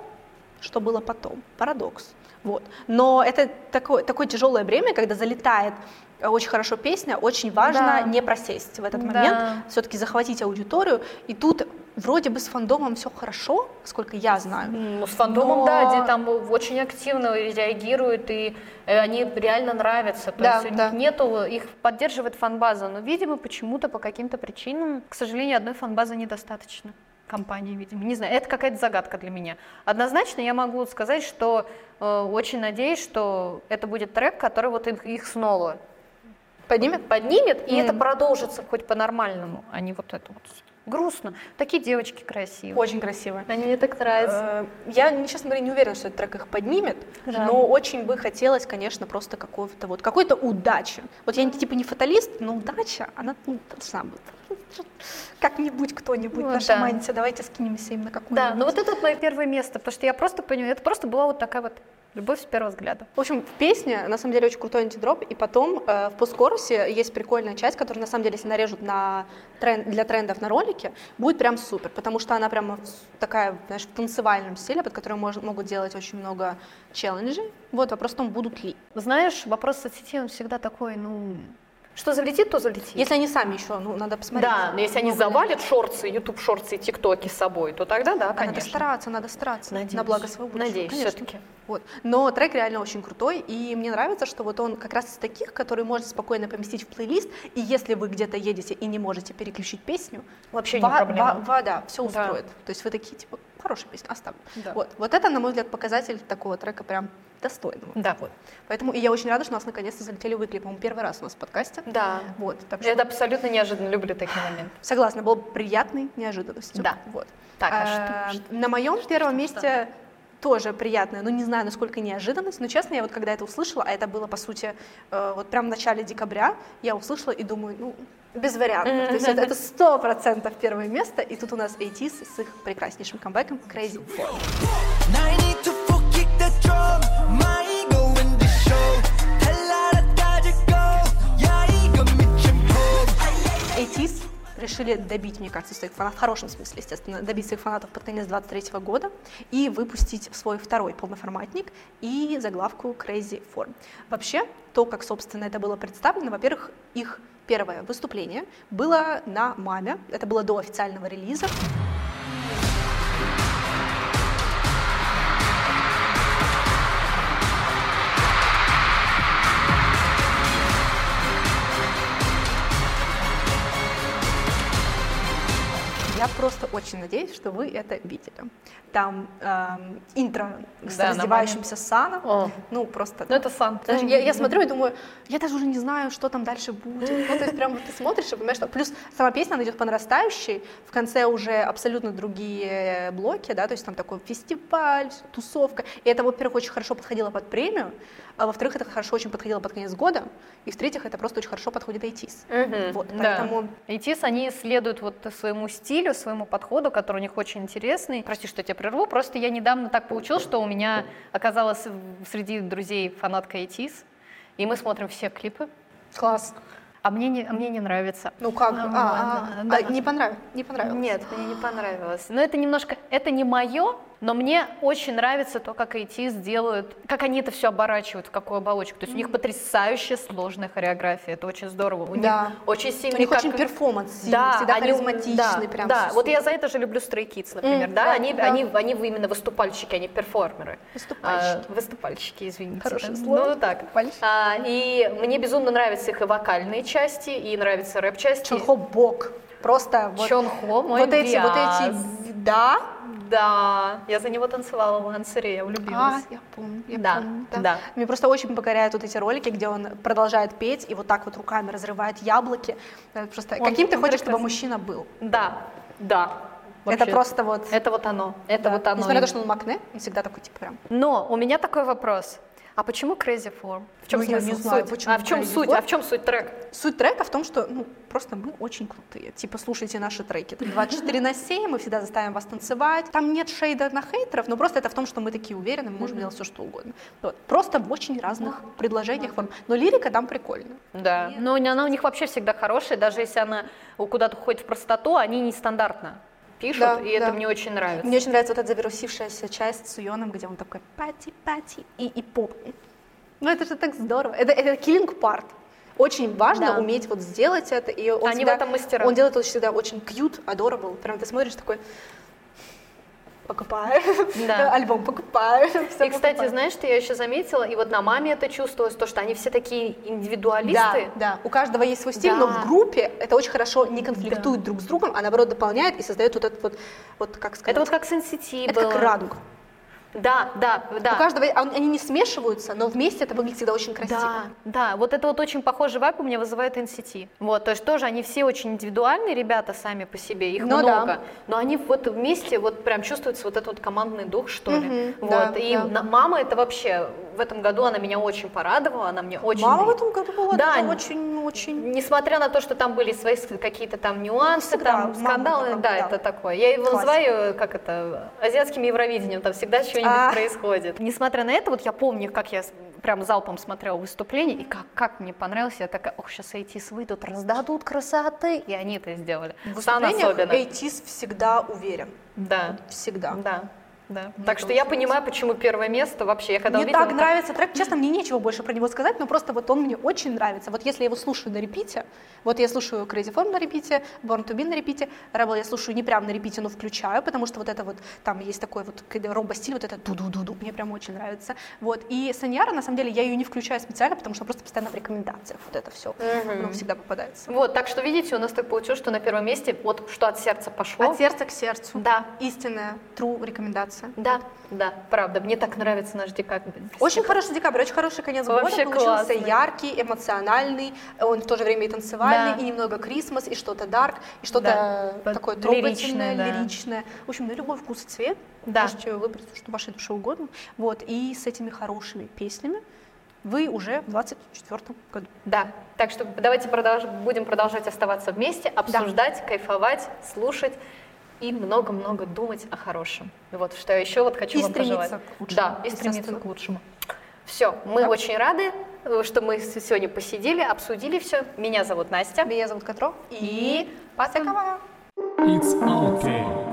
что было потом? Парадокс. Вот. Но это такое, такое тяжелое время, когда залетает э, очень хорошо песня, очень важно да. не просесть в этот момент, да. все-таки захватить аудиторию. И тут вроде бы с фандомом все хорошо, сколько я знаю. Ну, с фандомом, Но- да, где там очень активно реагируют, и э, они реально нравятся. То Да, есть да. нету, их поддерживает фанбаза, но, видимо, почему-то по каким-то причинам, к сожалению, одной фанбазы недостаточно. Компании, видимо, не знаю, это какая-то загадка для меня. Однозначно я могу сказать, что э, очень надеюсь, что это будет трек, который вот их, их снова Поднимет? поднимет, и это продолжится хоть по-нормальному, а не вот это вот грустно. Такие девочки красивые. Очень красиво. Они мне так нравятся. Э, Я, честно говоря, не уверена, что этот трек их поднимет, Да. но очень бы хотелось, конечно, просто какого-то вот какой-то удачи. Вот я не- типа не фаталист, но удача, она ну, должна быть. Как-нибудь кто-нибудь Ну наша да. давайте скинемся им на какую-нибудь. Да, ну вот это вот мое первое место, потому что я просто поняла, это просто была вот такая вот любовь с первого взгляда. В общем, в песне на самом деле очень крутой антидроп, и потом э, в посткорусе есть прикольная часть, которую на самом деле, если нарежут на трен- для трендов на ролике, будет прям супер, потому что она прямо такая, знаешь, в танцевальном стиле, под которой мож- могут делать очень много челленджей. Вот, вопрос в том, будут ли. Знаешь, вопрос соцсетей, он всегда такой, ну, что залетит, то залетит. Если они сами еще, ну, надо посмотреть. да, но если они завалят шорцы, YouTube шорцы и ТикТоки с собой, то тогда да, конечно. Надо стараться, надо стараться. Надеюсь. На благо своего будущего. Надеюсь, конечно. всё-таки. Вот. Но трек реально очень крутой, и мне нравится, что вот он как раз из таких, которые можно спокойно поместить в плейлист, и если вы где-то едете и не можете переключить песню, Вообще не ва- проблема. ва- ва- да, все Да. устроит. То есть вы такие, типа, хорошая песня, оставлю. Да. Вот. вот это, на мой взгляд, показатель такого трека прям достойного. Да. Вот. Поэтому и я очень рада, что у нас наконец-то залетели выкли, по-моему, первый раз у нас в подкасте. Да. Вот, так что Это абсолютно неожиданно, люблю такие моменты. согласна, было приятной неожиданностью. Да. Вот. Так, а А, что- На моем первом месте тоже приятная, но не знаю, насколько неожиданность, но честно, я вот когда это услышала, а это было, по сути, э, вот прям в начале декабря, я услышала и думаю, ну, без вариантов. То есть это- сто процентов первое место, и тут у нас ATEEZ с их прекраснейшим камбэком Crazy Form. Решили добить, мне кажется, своих фанатов, в хорошем смысле, естественно, добить своих фанатов под конец 23 года и выпустить свой второй полноформатник и заглавку Crazy Form. Вообще, то, как, собственно, это было представлено, во-первых, их первое выступление было на МАМе, это было до официального релиза. Я просто очень надеюсь, что вы это видели. Там эм, интро с Да, раздевающимся Саном. О. Ну, просто... Ну это Сан. Знаешь, я, я смотрю и думаю, я даже уже не знаю, что там дальше будет. Ну, то есть прям вот ты смотришь и понимаешь, что... Плюс сама песня, она идет по нарастающей, в конце уже абсолютно другие блоки, да, то есть там такой фестиваль, тусовка. И это, во-первых, очень хорошо подходило под премию, а во-вторых, это хорошо очень подходило под конец года, и в-третьих, это просто очень хорошо подходит ITIS. Вот, поэтому... ITIS, они следуют вот своему стилю, своему подходу, который у них очень интересный. Прости, что я тебя прерву, просто я недавно так получилось, что у меня оказалась среди друзей фанатка ITIS, и мы смотрим все клипы, Класс. а мне не, а мне не нравится. Ну как? А, а, а, да. не понравилось? Не понравилось? Нет, мне не понравилось. Но это немножко, это не мое, но мне очень нравится то, как ITIS делают, как они это все оборачивают, в какую оболочку. То есть у них потрясающе сложная хореография, это очень здорово. У Да. них очень сильный У них как- очень перформанс сильный, да, всегда они- харизматичный, да, прям Да, вот я за это же люблю Stray Kids, например, М, да, да, они, да. они, они именно выступальщики, они перформеры. Выступальщики. А, выступальщики, извините. Хорошее да. слово. Ну, так. А, и мне безумно нравятся их и вокальные части, и нравятся рэп-части. Чонхо Бок. Просто вот, Чонхо, мой вот эти, вот эти, да, Да, я за него танцевала в Ансере, я А, влюбилась. я помню, я Да, помню. да. Мне просто очень покоряют вот эти ролики, где он продолжает петь и вот так вот руками разрывает яблоки. Это Просто Он- каким ты хочешь, чтобы прекрасный. мужчина был? Да, да. Это Вообще, просто вот... Это вот оно, это да. вот оно. Несмотря на то, что он Макне, он всегда такой, типа, прям... Но у меня такой вопрос. А почему Crazy Form? В чем Ну, я смысл? не знаю, Суть? почему а в чем Crazy суть? Form. А в чем суть трек? Суть трека в том, что ну, просто мы очень крутые. Типа, слушайте наши треки. 24 на 7, мы всегда заставим вас танцевать. Там нет шейда на хейтеров, но просто это в том, что мы такие уверены, мы можем делать все, что угодно. Вот. Просто в очень разных предложениях форм. Но лирика там прикольная. Да. Но не- она у них вообще всегда хорошая, даже если она куда-то уходит в простоту, они нестандартно пишут, Да, и это да. мне очень нравится. Мне очень нравится вот эта завирусившаяся часть с Уйоном, где он такой пати-пати и, и поп. Ну это же так здорово. Это, это killing part. Очень важно Да. уметь вот сделать это. И он Они в всегда- этом мастера. Он делает это всегда очень cute, adorable. Прям ты смотришь такой, покупаю, [LAUGHS] Да. альбом покупаю. И, кстати, покупаю. знаешь, что я еще заметила, и вот на маме это чувствовалось, то, что они все такие индивидуалисты. Да, да, у каждого есть свой стиль, Да. но в группе это очень хорошо не конфликтует друг с другом, а наоборот дополняет и создает вот этот вот, вот как сказать, Это вот как Сенсити это как радуга. Да, да, да. У каждого, а они не смешиваются, но вместе это выглядит всегда очень красиво. Да, да, вот это вот очень похожий вайп у меня вызывает NCT. Вот, то есть тоже они все очень индивидуальные ребята сами по себе, их Ну да. много, но они вот вместе вот прям чувствуется вот этот вот командный дух, что ли. Мгм, вот, да, и да. мама это вообще в этом году она меня очень порадовала, она мне очень... Мама в этом году была Да, такая очень, очень... Несмотря на то, что там были свои какие-то там нюансы, Всегда, там скандалы, такая, да, да. это такое. Я его Классика. называю, как это, азиатским Евровидением, там всегда что-нибудь А. происходит. Несмотря на это, вот я помню, как я прям залпом смотрела выступление, и как, как мне понравилось, я такая, ох, сейчас ATS выйдут, раздадут красоты, и они это сделали. В выступлениях особенно. Эйтис всегда уверен. Да, Всегда. да. Да. Мне Так что я понимаю, почему первое место вообще. Я когда Мне увидела, так нравится трек. Честно, мне нечего больше про него сказать, но просто вот он мне очень нравится. Вот если я его слушаю на репите, вот я слушаю Crazy Form на репите, Born to Be на репите, Rebel я слушаю не прям на репите, но включаю, потому что вот это вот, там есть такой вот ромбо-стиль, вот это ду-ду-ду-ду, мне прям очень нравится. Вот. И Саньяра, на самом деле, я ее не включаю специально, потому что просто постоянно в рекомендациях вот это все, оно всегда попадается. Вот, так что видите, у нас так получилось, что на первом месте вот что от сердца пошло. От сердца к сердцу. Да. Истинная, true рекомендация. Да, да, правда. Мне так нравится наш декабрь. Очень хороший декабрь, очень хороший конец Вообще года. Получился классный. яркий, эмоциональный, он в то же время и танцевальный, Да. и немного Крисмас, и что-то дарк, и что-то Да. такое Лиричное, трогательное, да. лиричное. В общем, на любой вкус и цвет. Да. Можете выбрать, что вашей душе угодно. Вот, и с этими хорошими песнями вы уже в 24 году. Да, так что давайте продолж- будем продолжать оставаться вместе, обсуждать, кайфовать, слушать и много-много думать о хорошем. Вот что я еще вот хочу И вам пожелать. к лучшему, Да, и естественно. стремиться к лучшему. Все, мы Да. очень рады, э, что мы сегодня посидели, обсудили все. Меня зовут Настя. Меня зовут Катро. И пока! It's okay.